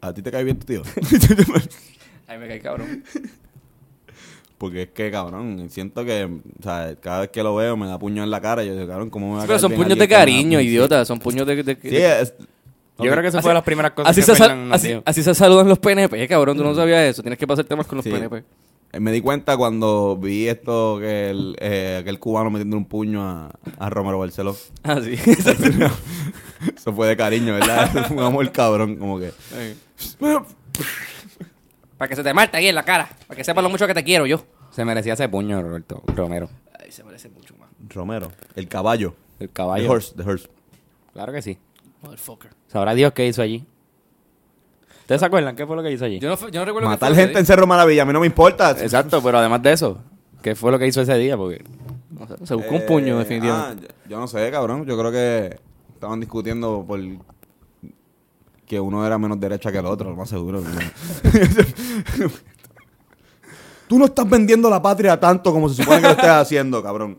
Speaker 2: ¿A ti te cae bien tu tío?
Speaker 4: Ay, me cae cabrón.
Speaker 2: Porque es que, cabrón, siento que, o sea, cada vez que lo veo me da puño en la cara. Y yo digo, cabrón, ¿cómo me va a
Speaker 4: pero
Speaker 2: caer
Speaker 4: son puños de cariño, idiota. Son puños de... de-
Speaker 2: Sí, es...
Speaker 1: Yo creo que esa fue de las primeras cosas
Speaker 4: así,
Speaker 1: que
Speaker 4: se sal- así, así se saludan los PNP, cabrón. Tú no sabías eso. Tienes que pasar temas con los
Speaker 2: Sí.
Speaker 4: PNP.
Speaker 2: Eh, Me di cuenta cuando vi esto que el, eh, aquel cubano metiendo un puño a, a Romero Barceló.
Speaker 4: Ah, sí.
Speaker 2: Eso fue de cariño, ¿verdad? Un amor cabrón, como que...
Speaker 4: Para que se te marte ahí en la cara. Para que sepas lo mucho que te quiero yo.
Speaker 1: Se merecía ese puño, Roberto Romero.
Speaker 4: Ay, se merece mucho más.
Speaker 2: Romero, el caballo.
Speaker 1: El
Speaker 2: The
Speaker 1: caballo.
Speaker 2: horse, the horse.
Speaker 1: Claro que sí.
Speaker 4: Motherfucker.
Speaker 1: Sabrá Dios qué hizo allí. ¿Ustedes se acuerdan qué fue lo que hizo allí?
Speaker 4: Yo no, yo no recuerdo qué
Speaker 2: Matar
Speaker 4: fue
Speaker 2: gente en Cerro Maravilla, a mí no me importa.
Speaker 1: Exacto, pero además de eso, ¿qué fue lo que hizo ese día? Porque
Speaker 4: No sé, se buscó un puño,
Speaker 2: Eh,
Speaker 4: definitivamente.
Speaker 2: ah, yo, yo no sé, cabrón. Yo creo que estaban discutiendo por que uno era menos derecha que el otro, lo más seguro. Tú no estás vendiendo la patria tanto como se supone que lo estés haciendo, cabrón.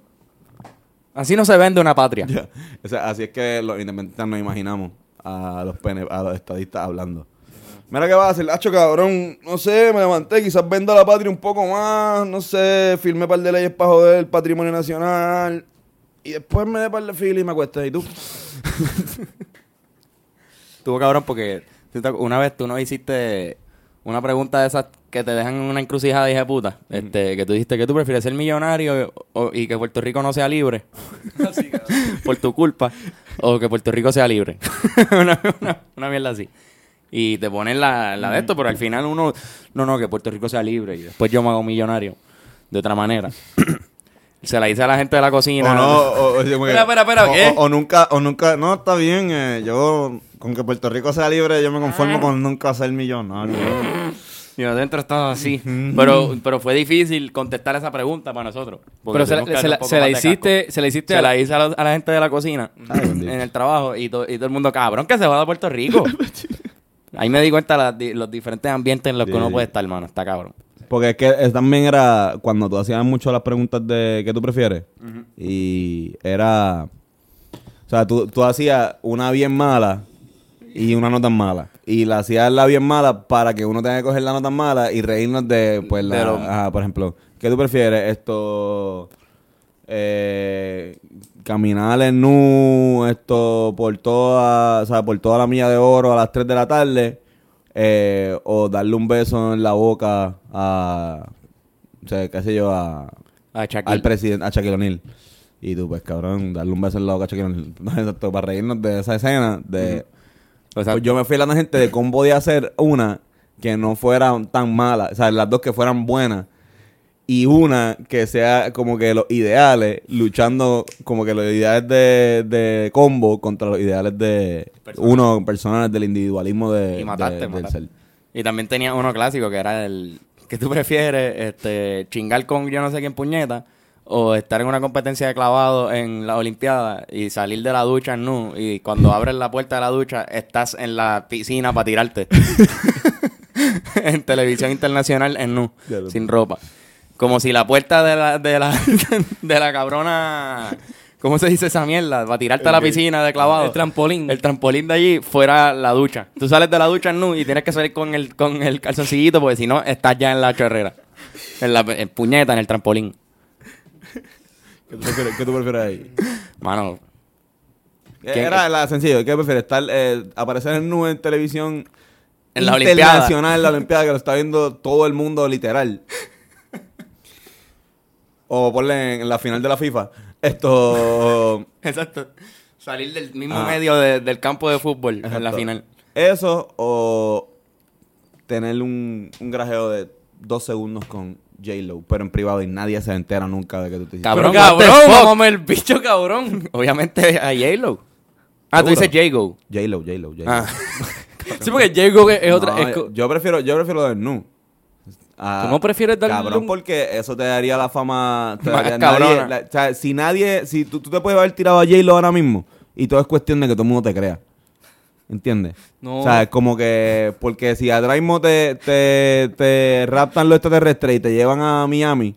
Speaker 1: así no se vende una patria.
Speaker 2: Ya. O sea, así es que los independentistas nos imaginamos a los PN a los estadistas hablando. Mira qué va a hacer, Hacho, cabrón. No sé, me levanté, quizás venda la patria un poco más. No sé, firmé par de leyes para joder el patrimonio nacional. Y después me dé par de fila y me acuesté. ¿Y tú?
Speaker 1: Estuvo cabrón porque una vez tú no hiciste una pregunta de esas que te dejan en una encrucijada, hija de puta. Este, que tú dijiste que tú prefieres ser millonario o- y que Puerto Rico no sea libre por tu culpa o que Puerto Rico sea libre. una, una- una mierda así. Y te ponen la, la de esto, pero al final uno, no, no, que Puerto Rico sea libre y después yo me hago millonario de otra manera. Se la dice a la gente de la cocina.
Speaker 2: O no, o, o-
Speaker 4: Espera, espera, espera,
Speaker 2: o-
Speaker 4: ¿qué?
Speaker 2: O, o nunca, o nunca, no, está bien, eh, yo, con que Puerto Rico sea libre, yo me conformo con nunca ser millonario.
Speaker 1: Y adentro estaba así. pero, pero fue difícil contestar esa pregunta para nosotros. porque
Speaker 4: Pero se la, se la- se la hiciste, se la hiciste
Speaker 1: Se
Speaker 4: a
Speaker 1: la hice a la, a la gente de la cocina
Speaker 2: Ay,
Speaker 1: en el trabajo y, to- y todo el mundo, cabrón, que se va a Puerto Rico. Ahí me di cuenta los diferentes ambientes en los que
Speaker 2: Sí.
Speaker 1: uno puede estar, hermano. Está cabrón.
Speaker 2: Porque es que también era cuando tú hacías mucho las preguntas de qué tú prefieres. Y era. O sea, tú, tú hacías una bien mala y una no tan mala. Y la hacía la bien mala para que uno tenga que coger la nota mala y reírnos de, pues, la, ajá, por ejemplo, ¿qué tú prefieres? Esto, eh, caminar en nu, esto, por toda, o sea, por toda la milla de oro a las 3 de la tarde, eh, o darle un beso en la boca a, o sea, qué sé yo, a,
Speaker 1: A
Speaker 2: al presidente, a Shaquille O'Neal. Y tú, pues, cabrón, darle un beso en la boca a Shaquille O'Neal. Para reírnos de esa escena, de...
Speaker 1: O sea,
Speaker 2: Pues yo me fui a la gente de cómo podía hacer una que no fuera tan mala, o sea, las dos que fueran buenas y una que sea como que los ideales, luchando como que los ideales de, de combo contra los ideales de uno personales del individualismo de,
Speaker 1: y mataste,
Speaker 2: de- del
Speaker 1: mataste.
Speaker 2: ser.
Speaker 1: Y también tenía uno clásico que era el que tú prefieres este chingar con yo no sé quién puñeta o estar en una competencia de clavado en la olimpiada y salir de la ducha en nu y cuando abres la puerta de la ducha estás en la piscina para tirarte en televisión internacional en nu sin ropa como si la puerta de la de la de la cabrona ¿Cómo se dice esa mierda? Para tirarte a la piscina de clavado.
Speaker 4: El trampolín.
Speaker 1: El trampolín de allí fuera la ducha. Tú sales de la ducha en nu y tienes que salir con el, con el calzoncillito porque si no estás ya en la chorrera. En la en puñeta, en el trampolín.
Speaker 2: ¿Qué tú prefieres, qué tú prefieres ahí?
Speaker 1: Mano,
Speaker 2: ¿Qué- Era la sencillo, ¿qué prefieres? Estar, eh, aparecer en nu en televisión
Speaker 1: En la
Speaker 2: internacional, en la Olimpiada, que lo está viendo todo el mundo literal. o ponle en, la final de la FIFA. Esto.
Speaker 1: exacto. Salir del mismo
Speaker 2: Ah.
Speaker 1: medio de- del campo de fútbol en la final.
Speaker 2: Eso o tener un, un grajeo de dos segundos con J-Lo, pero en privado y nadie se entera nunca de que tú te hiciste.
Speaker 1: Cabrón,
Speaker 4: Pero el bicho cabrón.
Speaker 1: Obviamente a J-Lo. Ah, tú dices J-Go.
Speaker 2: J-Lo, J-Lo, J-Lo.
Speaker 1: Ah.
Speaker 4: Sí, porque Jago es otra.
Speaker 2: No,
Speaker 4: es co-
Speaker 2: yo prefiero, yo prefiero del nu. Ah,
Speaker 4: ¿Tú no prefieres darle
Speaker 2: Cabrón,
Speaker 4: un-
Speaker 2: porque eso te daría la fama. te daría- nadie- la- o sea, si nadie. Si tú, tú te puedes haber tirado a J-Lo ahora mismo y todo es cuestión de que todo el mundo te crea. ¿Entiendes?
Speaker 4: No.
Speaker 2: O sea, es como que. Porque si atrás mismo te, te, te raptan los extraterrestres y te llevan a Miami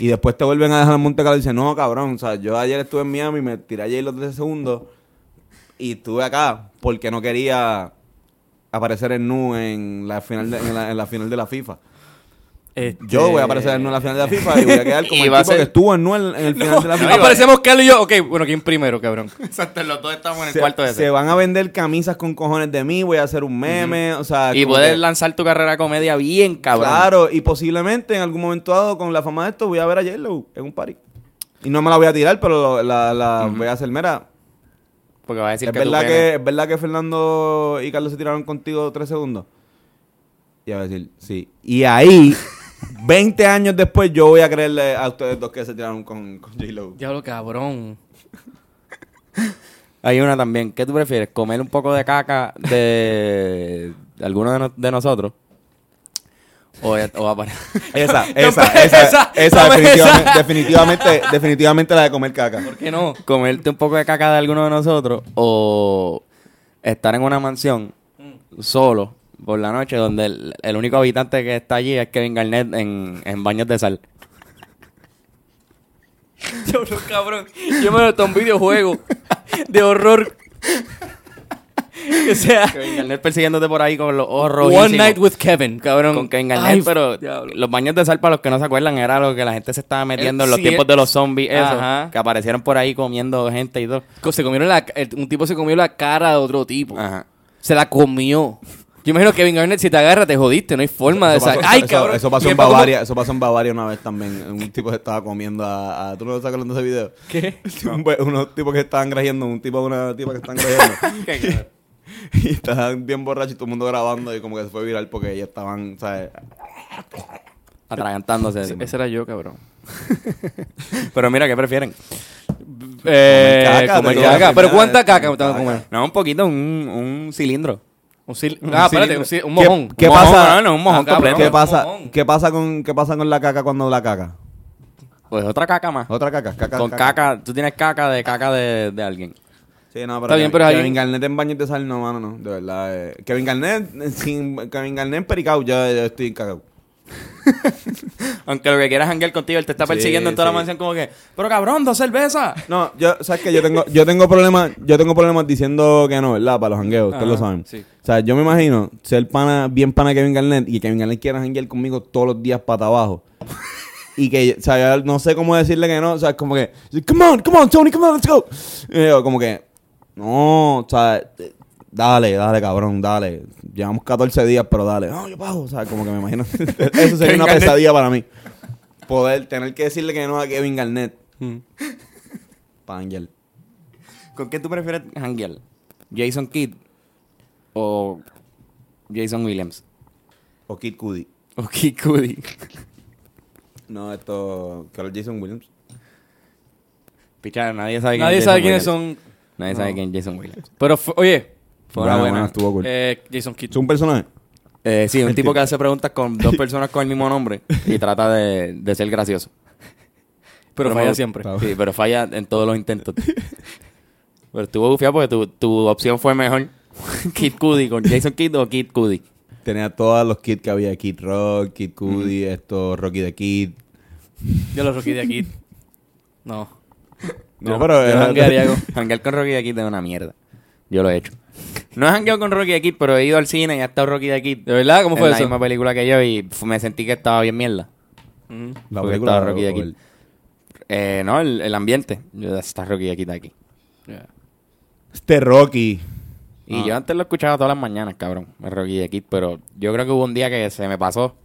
Speaker 2: y después te vuelven a dejar en Monte Carlo y dicen, no, cabrón. O sea, yo ayer estuve en Miami, me tiré a J-Lo 13 segundos y estuve acá porque no quería aparecer en nu en la final de, en la, en la final de la FIFA.
Speaker 4: Este-
Speaker 2: Yo voy a aparecer en la final de la FIFA y voy a quedar como
Speaker 1: Y
Speaker 2: el tipo
Speaker 1: ser-
Speaker 2: que estuvo en nu en, el final de la
Speaker 4: No,
Speaker 2: FIFA.
Speaker 4: aparecemos Carlos y yo. Ok, bueno, ¿quién primero, cabrón?
Speaker 1: Exacto, los dos estamos en el
Speaker 2: se,
Speaker 1: cuarto de
Speaker 2: se
Speaker 1: ese.
Speaker 2: van a vender camisas con cojones de mí, voy a hacer un meme, o sea...
Speaker 1: Y puedes
Speaker 2: que-
Speaker 1: lanzar tu carrera de comedia bien, cabrón.
Speaker 2: Claro, y posiblemente en algún momento dado con la fama de esto voy a ver a J-Lo en un party. Y no me la voy a tirar, pero lo- la, la voy a hacer, mira,
Speaker 1: Porque va a decir
Speaker 2: ¿es
Speaker 1: que tú
Speaker 2: verdad
Speaker 1: pene-
Speaker 2: que, ¿es verdad que Fernando y Carlos se tiraron contigo tres segundos? Y va a decir, sí. Y ahí, 20 años después, yo voy a creerle a ustedes dos que se tiraron con, con J-Lo.
Speaker 4: Diablo, cabrón.
Speaker 1: Hay una también. ¿Qué tú prefieres? ¿Comer un poco de caca de, de alguno de, no- de nosotros? O, o apare-
Speaker 2: Esa,
Speaker 4: Yo
Speaker 2: esa, esa,
Speaker 4: esa,
Speaker 2: esa,
Speaker 4: dame
Speaker 2: definitivamente,
Speaker 4: esa.
Speaker 2: definitivamente, definitivamente la de comer caca.
Speaker 4: ¿Por qué no?
Speaker 1: comerte un poco de caca de alguno de nosotros o estar en una mansión solo por la noche donde el, el único habitante que está allí es Kevin Garnett en, en baños de sal.
Speaker 4: Diablo, cabrón. Yo me lo un videojuego de horror. o sea,
Speaker 1: Kevin Garnett persiguiéndote por ahí con los ojos.
Speaker 4: One Night with Kevin, cabrón.
Speaker 1: con Kevin Garnett,
Speaker 4: Ay,
Speaker 1: pero
Speaker 4: diablo.
Speaker 1: los baños de sal, para los que no se acuerdan, era lo que la gente se estaba metiendo en los
Speaker 4: sí,
Speaker 1: tiempos de los zombies, eso,
Speaker 4: Ajá.
Speaker 1: que aparecieron por ahí comiendo gente y todo.
Speaker 4: Se comieron la, el- un tipo se comió la cara de otro tipo.
Speaker 1: Ajá.
Speaker 4: Se la comió. Yo imagino que Kevin Garnett, si te agarra, te jodiste. No hay forma de sacar. ¡Ay,
Speaker 2: eso-
Speaker 4: cabrón!
Speaker 2: eso pasó en
Speaker 4: como-
Speaker 2: Bavaria, eso pasó en Bavaria una vez también. Un tipo se estaba comiendo a, a- ¿tú no estás hablando de ese video?
Speaker 4: ¿Qué?
Speaker 2: Un unos tipos que estaban grajeando, un tipo una tipa que estaban grajeando. y estaban bien borrachos y todo el mundo grabando y como que se fue viral porque ellos estaban, ¿sabes?
Speaker 1: Atragantándose.
Speaker 4: Ese era yo, cabrón.
Speaker 1: Pero mira, ¿qué prefieren?
Speaker 4: Eh,
Speaker 2: caca,
Speaker 4: comer caca. Pero ¿cuánta caca
Speaker 2: caca.
Speaker 4: tengo que comer?
Speaker 1: No, un poquito, un, un cilindro.
Speaker 4: Un sil- ah, espérate, un, sil- un
Speaker 2: ¿Qué-
Speaker 4: mojón.
Speaker 2: qué
Speaker 1: Un mojón,
Speaker 2: pasa?
Speaker 1: No, no, un mojón
Speaker 4: Ah,
Speaker 1: completo.
Speaker 2: ¿Qué pasa. ¿qué, pasa con, ¿Qué pasa con la caca cuando la caca?
Speaker 1: Pues otra caca más.
Speaker 2: Otra caca, caca.
Speaker 1: Con caca, tú tienes caca de caca de, de alguien.
Speaker 2: Sí, no, pero
Speaker 4: Está bien, pero hay
Speaker 2: Kevin
Speaker 4: un-
Speaker 2: Garnett en baños de sal, no, mano, no. De verdad. eh. Kevin Garnett, eh, sin Kevin Garnett en pericao, yo, yo estoy cagado.
Speaker 1: Aunque lo que quieras janguear contigo, él te está
Speaker 2: Sí,
Speaker 1: persiguiendo en toda
Speaker 2: sí.
Speaker 1: la mansión como que, pero cabrón, dos cervezas.
Speaker 2: No, yo, sabes que yo tengo, yo tengo problemas, yo tengo problemas diciendo que no, ¿verdad? Para los jangueos, ustedes lo saben.
Speaker 4: sí.
Speaker 2: O sea, yo me imagino ser pana, bien pana de Kevin Garnett y que Kevin Garnett quiera janguear conmigo todos los días para abajo. y que, o sea, yo no sé cómo decirle que no, o sea, es como que, come on, come on, Tony, come on, let's go. Y yo, como que, no, o sea, dale, dale, cabrón, dale. Llevamos 14 días, pero dale. No, yo pago, o sea, como que me imagino. Eso sería una
Speaker 1: Garnett.
Speaker 2: pesadilla para mí. Poder tener que decirle que no a Kevin Garnett. Para janguear.
Speaker 1: ¿Con qué tú prefieres janguear? ¿Jason Kidd o Jason Williams?
Speaker 2: O Kid Cudi.
Speaker 1: O Kid Cudi.
Speaker 2: No, esto. ¿Qué era Jason Williams?
Speaker 1: Pichar, nadie sabe quién
Speaker 4: Nadie
Speaker 1: es
Speaker 4: sabe quiénes
Speaker 1: Williams.
Speaker 4: son.
Speaker 1: Nadie sabe quién es Jason Williams.
Speaker 4: Pero, oye,
Speaker 1: Fue una buena.
Speaker 2: estuvo cool.
Speaker 4: eh, Jason Kidd.
Speaker 2: ¿Es un personaje?
Speaker 1: Eh, sí, un tipo que hace preguntas con dos personas con el mismo nombre y trata de, de ser gracioso.
Speaker 4: Pero falla siempre.
Speaker 1: Sí, pero falla en todos los intentos. pero estuvo bufiado porque tu, tu opción fue mejor. Kid Cudi con Jason Kidd o Kid Cudi.
Speaker 2: Tenía todos los kids que había: Kid Rock, Kid Cudi, esto, Rocky the Kid.
Speaker 4: Yo los Rocky de Kid. No.
Speaker 2: No,
Speaker 4: Yo-
Speaker 2: pero.
Speaker 4: yo
Speaker 2: era-
Speaker 4: janguearía con-
Speaker 1: Hanguear con Rocky de Kid es una mierda. Yo lo he hecho. No he hangueado con Rocky de Kid, pero he ido al cine y ha estado Rocky de Kid.
Speaker 4: ¿De verdad? ¿Cómo
Speaker 1: en
Speaker 4: fue
Speaker 1: la
Speaker 4: eso?
Speaker 1: misma película que yo y me sentí que estaba bien mierda.
Speaker 4: Ujú.
Speaker 2: La
Speaker 1: Porque
Speaker 2: película
Speaker 1: estaba Rocky de Kid.
Speaker 2: el-
Speaker 1: Eh, no, el, el ambiente. Yo, está Rocky de Kid aquí.
Speaker 2: Este Rocky.
Speaker 1: Y
Speaker 2: Ah.
Speaker 1: yo antes lo escuchaba todas las mañanas, cabrón. El Rocky de Kid, pero yo creo que hubo un día que se me pasó.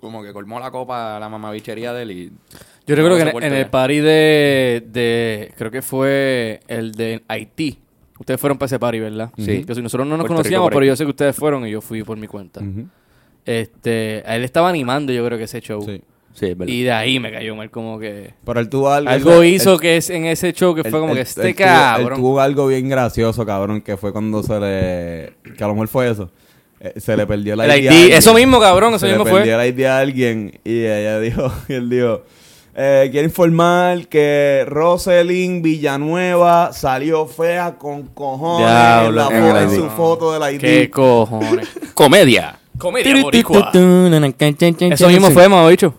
Speaker 1: Como que colmó la copa la mamabichería de él y...
Speaker 4: Yo recuerdo
Speaker 1: No
Speaker 4: que en, en el party de, de. Creo que fue el de Haití. Ustedes fueron para ese party, ¿verdad?
Speaker 1: Sí.
Speaker 4: Yo, nosotros no nos
Speaker 1: Puerto
Speaker 4: conocíamos, pero yo sé que ustedes fueron y yo fui por mi cuenta. Este, a él estaba animando, yo creo que ese show.
Speaker 2: Sí.
Speaker 1: Sí, es verdad.
Speaker 4: Y de ahí me cayó mal, como que.
Speaker 2: Pero él tuvo algo.
Speaker 4: Algo hizo que es en ese show que fue como que este cabrón.
Speaker 2: Él tuvo algo bien gracioso, cabrón, que fue cuando se le. Que a lo mejor fue eso. Eh, se le perdió la
Speaker 4: El
Speaker 2: ID. a
Speaker 4: ID,
Speaker 2: alguien.
Speaker 4: eso mismo, cabrón, eso
Speaker 2: se
Speaker 4: mismo
Speaker 2: le
Speaker 4: fue.
Speaker 2: perdió la ID a alguien y ella dijo, y él dijo, eh, quiero informar que Roselyn Villanueva salió fea con cojones
Speaker 4: Diablo,
Speaker 2: en, la
Speaker 1: en
Speaker 2: foto, su foto de la ID.
Speaker 4: ¿Qué cojones?
Speaker 1: ¡Comedia!
Speaker 4: Comedia boricua. Eso mismo fue, mano, bicho.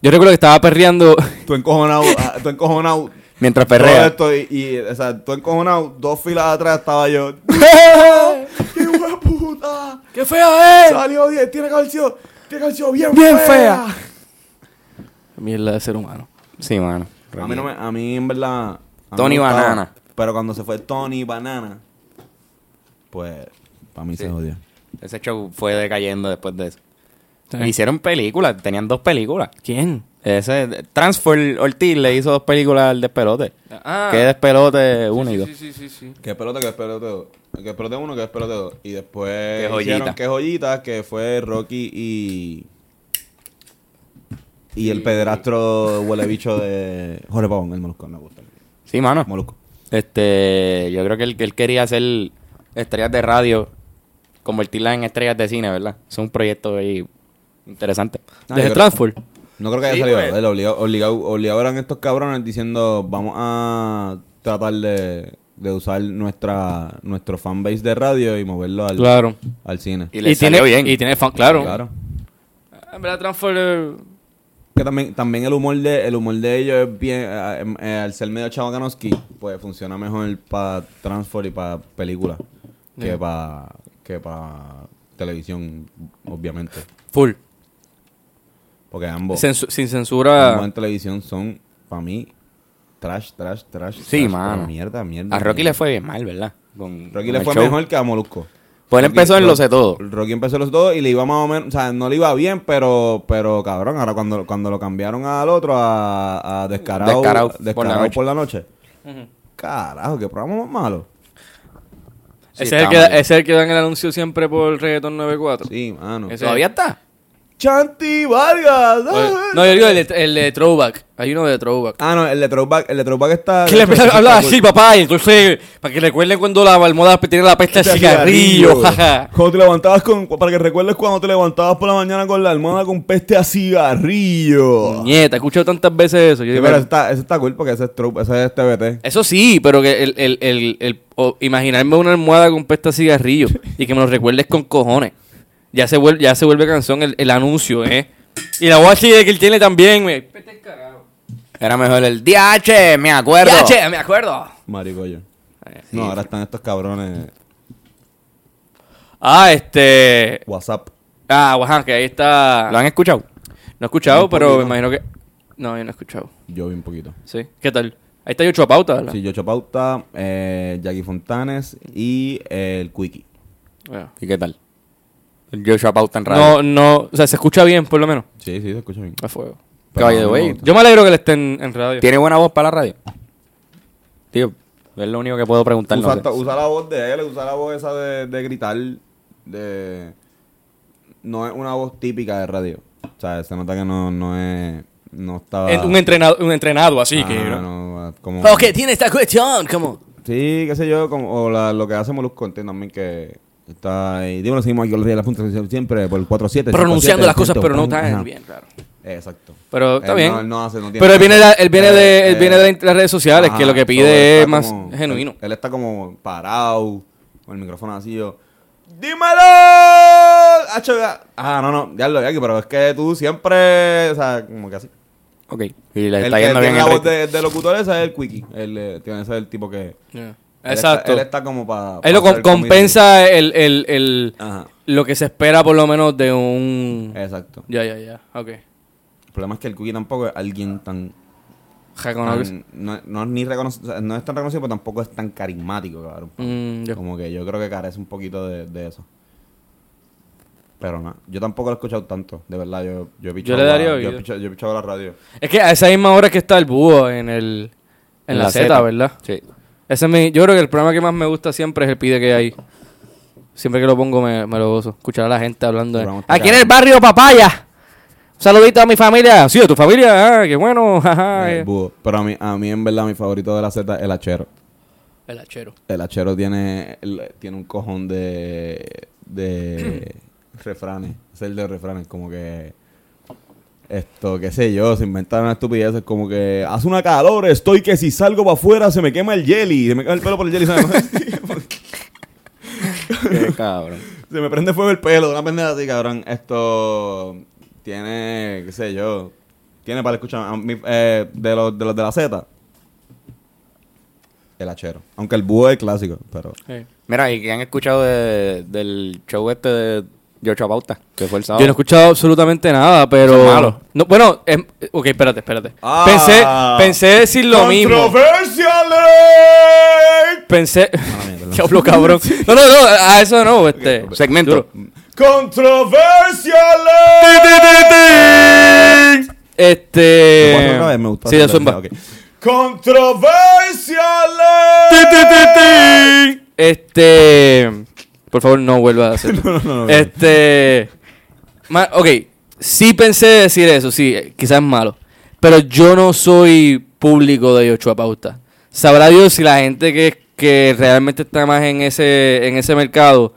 Speaker 4: Yo recuerdo que estaba perreando.
Speaker 2: Tú encojonado, ah, tú encojonado.
Speaker 1: Mientras
Speaker 2: todo
Speaker 1: perrea.
Speaker 2: esto y, y, o sea, tú encojonado, dos filas atrás estaba yo. ¡Qué puta!
Speaker 4: ¡Qué fea es!
Speaker 2: Salió bien, tiene que haber sido, tiene que haber sido bien,
Speaker 4: Bien
Speaker 2: fea.
Speaker 4: fea. Mierda de ser humano.
Speaker 1: Sí, mano.
Speaker 2: A mí, no me, a mí en verdad.
Speaker 1: Tony
Speaker 2: gustaba,
Speaker 1: Banana.
Speaker 2: Pero cuando se fue Tony Banana, pues para mí se odió.
Speaker 1: Ese show fue decayendo después de eso.
Speaker 4: Sí.
Speaker 1: Hicieron películas, tenían dos películas.
Speaker 4: ¿Quién?
Speaker 1: Ese Transfer Ortiz le hizo dos películas al despelote.
Speaker 4: Ah.
Speaker 1: Que despelote uno y dos.
Speaker 4: Sí, sí, sí, sí.
Speaker 2: Que pelota, que pelote dos. Que pelote uno, que pelote dos. Y después
Speaker 1: Que joyita.
Speaker 2: hicieron que joyita, que fue Rocky y. Y el pederastro huele bicho de Jorge Pavón, el molusco, no me gusta.
Speaker 1: Sí, mano.
Speaker 2: Molusco.
Speaker 1: Este, yo creo que él, que él quería hacer estrellas de radio, convertirlas en estrellas de cine, ¿verdad? Es un proyecto ahí interesante.
Speaker 2: Ah,
Speaker 4: Desde Transform.
Speaker 2: No creo que haya
Speaker 1: Sí,
Speaker 2: salido.
Speaker 1: pues.
Speaker 2: Él obligado, obligado, obligado eran estos cabrones diciendo vamos a tratar de, de usar nuestra nuestro fanbase de radio y moverlo al,
Speaker 4: Claro.
Speaker 2: al cine.
Speaker 1: Y le
Speaker 4: tiene,
Speaker 1: salió bien.
Speaker 4: Y tiene fan, claro.
Speaker 2: Claro.
Speaker 4: En verdad, Transform.
Speaker 2: Que también, también el humor de el humor de ellos es bien eh, eh, al ser medio chavacanoski, pues funciona mejor para transfer y para películas que para que para televisión, obviamente.
Speaker 4: Full.
Speaker 2: Porque ambos,
Speaker 4: Censu- sin
Speaker 2: ambos
Speaker 4: censura.
Speaker 2: en televisión son para mí trash, trash, trash.
Speaker 1: Sí,
Speaker 2: trash,
Speaker 1: mano.
Speaker 2: Mierda, mierda.
Speaker 1: A Rocky
Speaker 2: mierda.
Speaker 1: le fue bien mal, ¿verdad? Con,
Speaker 2: Rocky le fue
Speaker 1: show.
Speaker 2: mejor que a Molusco.
Speaker 1: Pues él
Speaker 2: Rocky-
Speaker 1: empezó en Lo sé todo.
Speaker 2: Rocky empezó en los dos y le iba más o menos, o sea, no le iba bien, pero, pero cabrón, ahora cuando, cuando lo cambiaron al otro, a, a Descarado,
Speaker 1: Descarado
Speaker 2: Descarado
Speaker 1: por la noche.
Speaker 2: por la noche.
Speaker 4: Ujú.
Speaker 2: Carajo, qué programa más malo.
Speaker 1: Sí,
Speaker 4: ese, es el que,
Speaker 1: mal.
Speaker 4: ese es el que dan el anuncio siempre por Reggaeton 94.
Speaker 2: Sí, mano.
Speaker 4: Ese-
Speaker 1: ¿Todavía está?
Speaker 2: Chanti Vargas.
Speaker 4: No, yo digo el de, el de Throwback. Hay uno de Throwback.
Speaker 2: Ah, no, el de Throwback, el de Throwback está...
Speaker 4: Que le empieza a hablar así, papá, y entonces, para que recuerden cuando la almohada tenía la peste de cigarrillo, jaja.
Speaker 2: Cuando te levantabas con... Para que recuerdes cuando te levantabas por la mañana con la almohada con peste a cigarrillo.
Speaker 4: Nieta, he escuchado tantas veces eso. Yo
Speaker 2: Sí,
Speaker 4: digo,
Speaker 2: pero ese está, ese está cool porque ese es, Throw- ese es TBT.
Speaker 4: Eso sí, pero que el, el, el, el- imaginarme una almohada con peste a cigarrillo y que me lo recuerdes con cojones. Ya se vuelve, ya se vuelve canción el, el anuncio, ¿eh? Y la voz así de que él tiene también, carajo.
Speaker 1: Era mejor el DH, me acuerdo.
Speaker 4: Che, me acuerdo.
Speaker 2: Maricoyo.
Speaker 4: Eh,
Speaker 2: No, ahora están estos cabrones
Speaker 4: Ah, este.
Speaker 2: WhatsApp.
Speaker 4: Ah, ajá, que ahí está.
Speaker 1: ¿Lo han escuchado?
Speaker 4: No he escuchado, pero
Speaker 2: poquito.
Speaker 4: me imagino que. No, yo no he escuchado.
Speaker 2: Yo vi un poquito.
Speaker 4: Sí. ¿Qué tal? Ahí está Yocho Pauta, ¿verdad?
Speaker 2: Sí, Yocho Pauta, eh, Jackie Fontanes y eh, el Quickie.
Speaker 4: Ah.
Speaker 1: ¿Y qué tal? Joshua Pauta en radio.
Speaker 4: No, no. O sea, se escucha bien, por lo menos.
Speaker 2: Sí, sí, se escucha bien.
Speaker 4: A fuego.
Speaker 2: Pero no me
Speaker 1: way,
Speaker 2: gusta.
Speaker 4: Yo me alegro que él esté en, radio.
Speaker 1: ¿Tiene buena voz para la radio? Tío, es lo único que puedo preguntar. no
Speaker 2: Usa,
Speaker 1: sé.
Speaker 2: usa la voz de él, usa la voz esa de, de gritar. De... No es una voz típica de radio. O sea, se nota que no, no es. No estaba.
Speaker 4: En- un, entrenado, un entrenado así
Speaker 2: Ah,
Speaker 4: que.
Speaker 2: no, como,
Speaker 4: Ok, tiene esta cuestión, como.
Speaker 2: Sí, qué sé yo, como, o la- lo que hace Molusco entiendo también que está ahí. Dímelo, seguimos aquí con la punta siempre por el 47.
Speaker 4: Pronunciando las cosas,
Speaker 2: 57,
Speaker 4: pero no tan bien, claro.
Speaker 2: Exacto.
Speaker 4: Pero está
Speaker 2: Él
Speaker 4: bien.
Speaker 2: no- él no hace- no tiene-
Speaker 4: Pero él viene, de- él viene, de,
Speaker 2: Eh,
Speaker 4: él viene de las redes sociales,
Speaker 2: Ajá,
Speaker 4: que lo que pide es
Speaker 2: está
Speaker 4: más
Speaker 2: como-
Speaker 4: genuino.
Speaker 2: Él, él está como parado, con el micrófono así, yo, ¡Dímelo! Ah, no, no, ya lo Jackie, pero es que tú siempre, o sea, como que así.
Speaker 1: Ok. Y le
Speaker 2: El
Speaker 1: está
Speaker 2: que
Speaker 1: yendo bien
Speaker 2: la
Speaker 1: el
Speaker 2: voz de, de locutor ese es el Quickie. Él, eh, tiene ese es el tipo que...
Speaker 4: Yeah.
Speaker 2: Él
Speaker 4: Exacto.
Speaker 2: Está, él está como para...
Speaker 4: Lo com- compensa el, el, el, lo que se espera por lo menos de un...
Speaker 2: exacto.
Speaker 4: Ya, ya, ya. Ok.
Speaker 2: El problema es que el Quickie tampoco es alguien tan... Tan- no, no es ni reconoc- o sea, no es tan reconocido, pero tampoco es tan carismático, cabrón.
Speaker 4: Mm.
Speaker 2: Como que yo creo que carece un poquito de, de eso. Pero no, yo tampoco lo he escuchado tanto, de verdad. Yo, yo, he pichado
Speaker 4: le daría
Speaker 2: la, yo, he pichado, yo he pichado la radio.
Speaker 4: Es que a esa misma hora que está el búho en el... En, la, Z, ¿verdad?
Speaker 1: Sí.
Speaker 4: Ese es mi, yo creo que el programa que más me gusta siempre es el pide que hay. Siempre que lo pongo me, me lo gozo. Escuchar a la gente hablando de... Aquí en el barrio Papaya. Un saludito a mi familia. Sí, a tu familia. Ah, qué bueno. eh.
Speaker 2: Pero a mí, a mí, en verdad, mi favorito de la Z es el hachero.
Speaker 4: El hachero.
Speaker 2: El hachero tiene, el- tiene un cojón de, de refranes. Es el de refranes, como que... Esto, qué sé yo, se inventaron estupideces como que hace una calor, estoy que si salgo para afuera se me quema el jelly, se me quema el pelo por el jelly, ¿sabes?
Speaker 1: Qué cabrón.
Speaker 2: Se me prende fuego el pelo, una pendeja así, cabrón. Esto tiene, qué sé yo, tiene para escuchar a mí, eh, de, los, de los de la Z. El hachero. Aunque el búho es clásico, pero...
Speaker 1: Mira, ¿y qué han escuchado de- del show este de Joshua Pauta? Que fue el sábado.
Speaker 4: Yo no he escuchado absolutamente nada, pero...
Speaker 1: Eso es malo.
Speaker 4: No, bueno, em, ok, espérate, espérate.
Speaker 2: Ah.
Speaker 4: pensé, pensé decir lo mismo.
Speaker 2: ¡Controversiales!
Speaker 4: Pensé...
Speaker 2: perdón.
Speaker 4: Diablo, cabrón. No, no, no, a eso no, este...
Speaker 1: Segmento.
Speaker 2: ¡Controversiales!
Speaker 4: Este...
Speaker 2: Me gustó
Speaker 4: Sí, de
Speaker 2: hacerlo.
Speaker 4: Zumba.
Speaker 2: Ok. ¡Controversiales!
Speaker 4: Este. Por favor, no vuelva a hacerlo.
Speaker 2: No, no, no.
Speaker 4: Este. ma- ok, sí pensé decir eso, sí, quizás es malo. Pero yo no soy público de Yochoa Pauta. Sabrá Dios si la gente que, que realmente está más en ese, en ese mercado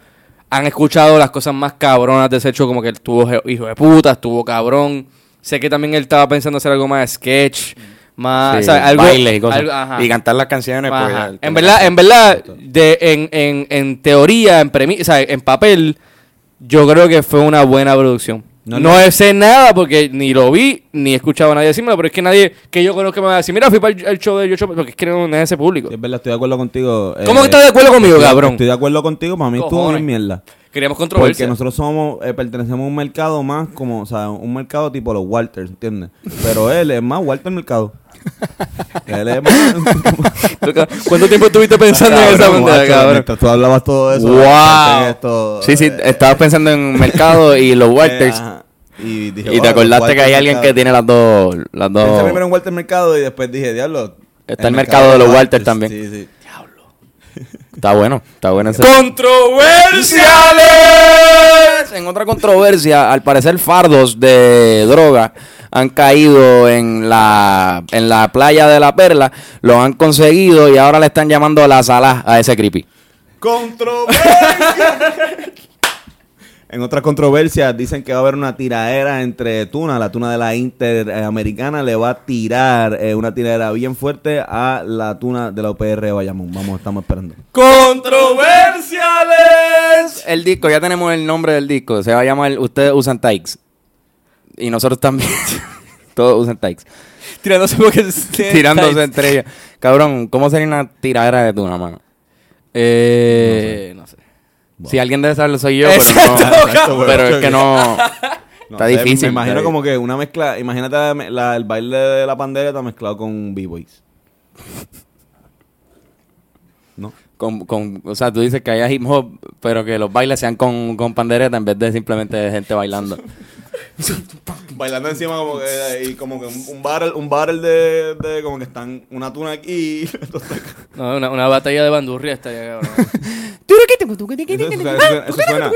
Speaker 4: han escuchado las cosas más cabronas de ese hecho, como que él tuvo hijo de puta, estuvo cabrón. Sé que también él estaba pensando hacer algo más de sketch, más. Algo,
Speaker 1: bailes y cosas.
Speaker 4: algo-
Speaker 1: y cantar las canciones. pues,
Speaker 4: en verdad, en verdad, de, en, en, en teoría, en premi o sea, en papel, yo creo que fue una buena producción.
Speaker 2: No,
Speaker 4: No,
Speaker 2: no.
Speaker 4: sé nada porque ni lo vi, ni he escuchado a nadie decírmelo, pero es que nadie que yo conozco me va a decir, mira, fui para el, el show de Yocho, porque es que no es ese público.
Speaker 2: Sí, es verdad, estoy de acuerdo contigo.
Speaker 4: ¿Cómo
Speaker 2: eh,
Speaker 4: que estás de acuerdo conmigo,
Speaker 2: estoy-
Speaker 4: cabrón?
Speaker 2: Estoy de acuerdo contigo, para mí estuvo bien mierda.
Speaker 4: Queríamos
Speaker 2: Porque
Speaker 4: controversia.
Speaker 2: nosotros somos, eh, pertenecemos a un mercado más como, o sea, un mercado tipo los Walters, ¿entiendes? Pero él es más Walter Mercado. él es más...
Speaker 4: ¿Cuánto tiempo estuviste pensando en esa pendeja, cabrón?
Speaker 2: Tú hablabas todo eso.
Speaker 1: Wow.
Speaker 2: esto,
Speaker 1: Sí, sí,
Speaker 2: eh,
Speaker 1: estabas pensando en mercado y los
Speaker 2: eh,
Speaker 1: Walters.
Speaker 2: y, dije,
Speaker 1: y te acordaste que hay alguien
Speaker 2: Mercado.
Speaker 1: que tiene las dos. Las
Speaker 2: Pensé
Speaker 1: dos.
Speaker 2: primero en Walter Mercado y después dije, diablo.
Speaker 1: Está el mercado de los Walters también.
Speaker 2: Sí, sí.
Speaker 1: Está bueno, está bueno ese.
Speaker 4: ¡Controversiales!
Speaker 1: En otra controversia, al parecer fardos de droga han caído en la en la playa de la Perla, los han conseguido y ahora le están llamando la sala a ese creepy.
Speaker 2: Controversia. En otras controversias dicen que va a haber una tiradera entre Tuna, la Tuna de la Interamericana le va a tirar eh, una tiradera bien fuerte a la Tuna de la UPR de Bayamón. Vamos, estamos esperando.
Speaker 4: ¡Controversiales!
Speaker 1: El disco, ya tenemos el nombre del disco. Se va a llamar Ustedes usan Tikes. Y nosotros también. Todos usan Tikes.
Speaker 4: Tirándose porque...
Speaker 1: Tirándose entre ellos. Cabrón, ¿cómo sería una tiradera de tuna, mano?
Speaker 4: Eh, no sé.
Speaker 1: Si alguien debe saberlo soy yo,
Speaker 4: Exacto,
Speaker 1: pero no. pero es que no.
Speaker 2: No
Speaker 1: Está difícil.
Speaker 2: Me imagino como que una mezcla. Imagínate la- la- el baile de la pandereta mezclado con B-Boys. ¿No?
Speaker 1: Con, con, o sea, tú dices que haya hip hop, pero que los bailes sean con, con pandereta en vez de simplemente gente bailando.
Speaker 2: Bailando encima como que y como que un, un barrel, un barrel de, de como que están una tuna aquí.
Speaker 4: No, una, una batalla de bandurria estaría cabrón.
Speaker 2: Eso, eso- eso suena.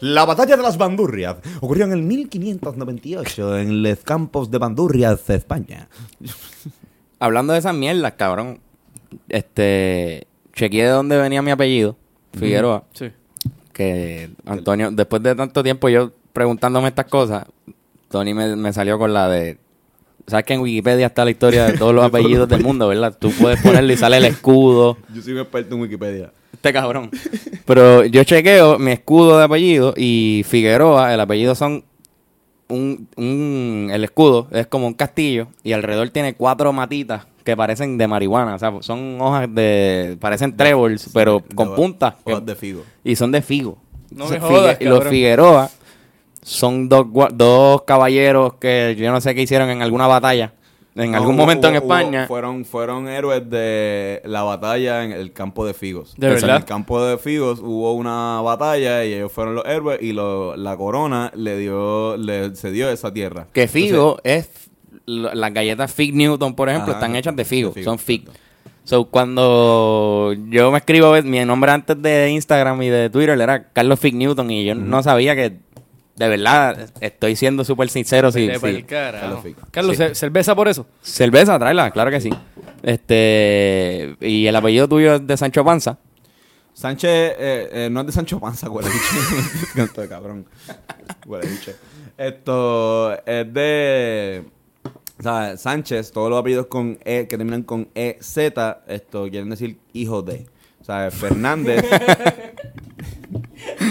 Speaker 2: La batalla de las bandurrias ocurrió en el 1598 en los campos de Bandurrias, España.
Speaker 1: Hablando de esas mierdas, cabrón. Este. Chequeé de dónde venía mi apellido, Figueroa.
Speaker 4: Sí.
Speaker 1: Que Antonio, después de tanto tiempo yo preguntándome estas cosas, Tony me, me salió con la de. ¿Sabes que en Wikipedia está la historia de todos los apellidos del mundo, verdad? Tú puedes ponerle y sale el escudo.
Speaker 2: Yo soy un experto en Wikipedia.
Speaker 1: Este cabrón. Pero yo chequeo mi escudo de apellido y Figueroa, el apellido son un, un el escudo es como un castillo y alrededor tiene cuatro matitas que parecen de marihuana, o sea, son hojas de parecen tréboles, pero
Speaker 2: De-
Speaker 1: con
Speaker 2: de-
Speaker 1: puntas que-
Speaker 2: hojas de figo.
Speaker 1: y son de figo.
Speaker 4: No
Speaker 1: Entonces,
Speaker 4: me jodas,
Speaker 1: Figue- los. Figueroa son dos, dos caballeros que yo no sé qué hicieron en alguna batalla, en
Speaker 2: No,
Speaker 1: algún
Speaker 2: hubo-
Speaker 1: momento en España.
Speaker 2: hubo- fueron, fueron héroes de la batalla en el campo de Figos.
Speaker 4: ¿De
Speaker 2: En
Speaker 4: verdad?
Speaker 2: el campo de Figos hubo una batalla y ellos fueron los héroes y lo- la corona le dio, le cedió esa tierra.
Speaker 1: Que Figo es las galletas Fig Newton, por ejemplo,
Speaker 2: Ajá,
Speaker 1: están hechas de Figo,
Speaker 2: de Figo,
Speaker 1: son Fig. So, cuando yo me escribo mi nombre antes de Instagram y de Twitter era Carlos Fig Newton y yo no sabía que de verdad estoy siendo súper sincero.
Speaker 2: Carlos.
Speaker 4: Carlos,
Speaker 1: Sí.
Speaker 4: ¿ce- ¿cerveza por eso?
Speaker 1: cerveza, tráela, claro que sí. Este y el apellido tuyo es de Sancho Panza.
Speaker 2: Sánchez eh, eh, no es de Sancho Panza, huele bicho. Canto de cabrón. Huele bicho. Esto es de. O sea, Sánchez, todos los apellidos con E, que terminan con EZ, esto quieren decir hijo de. O sea, Fernández.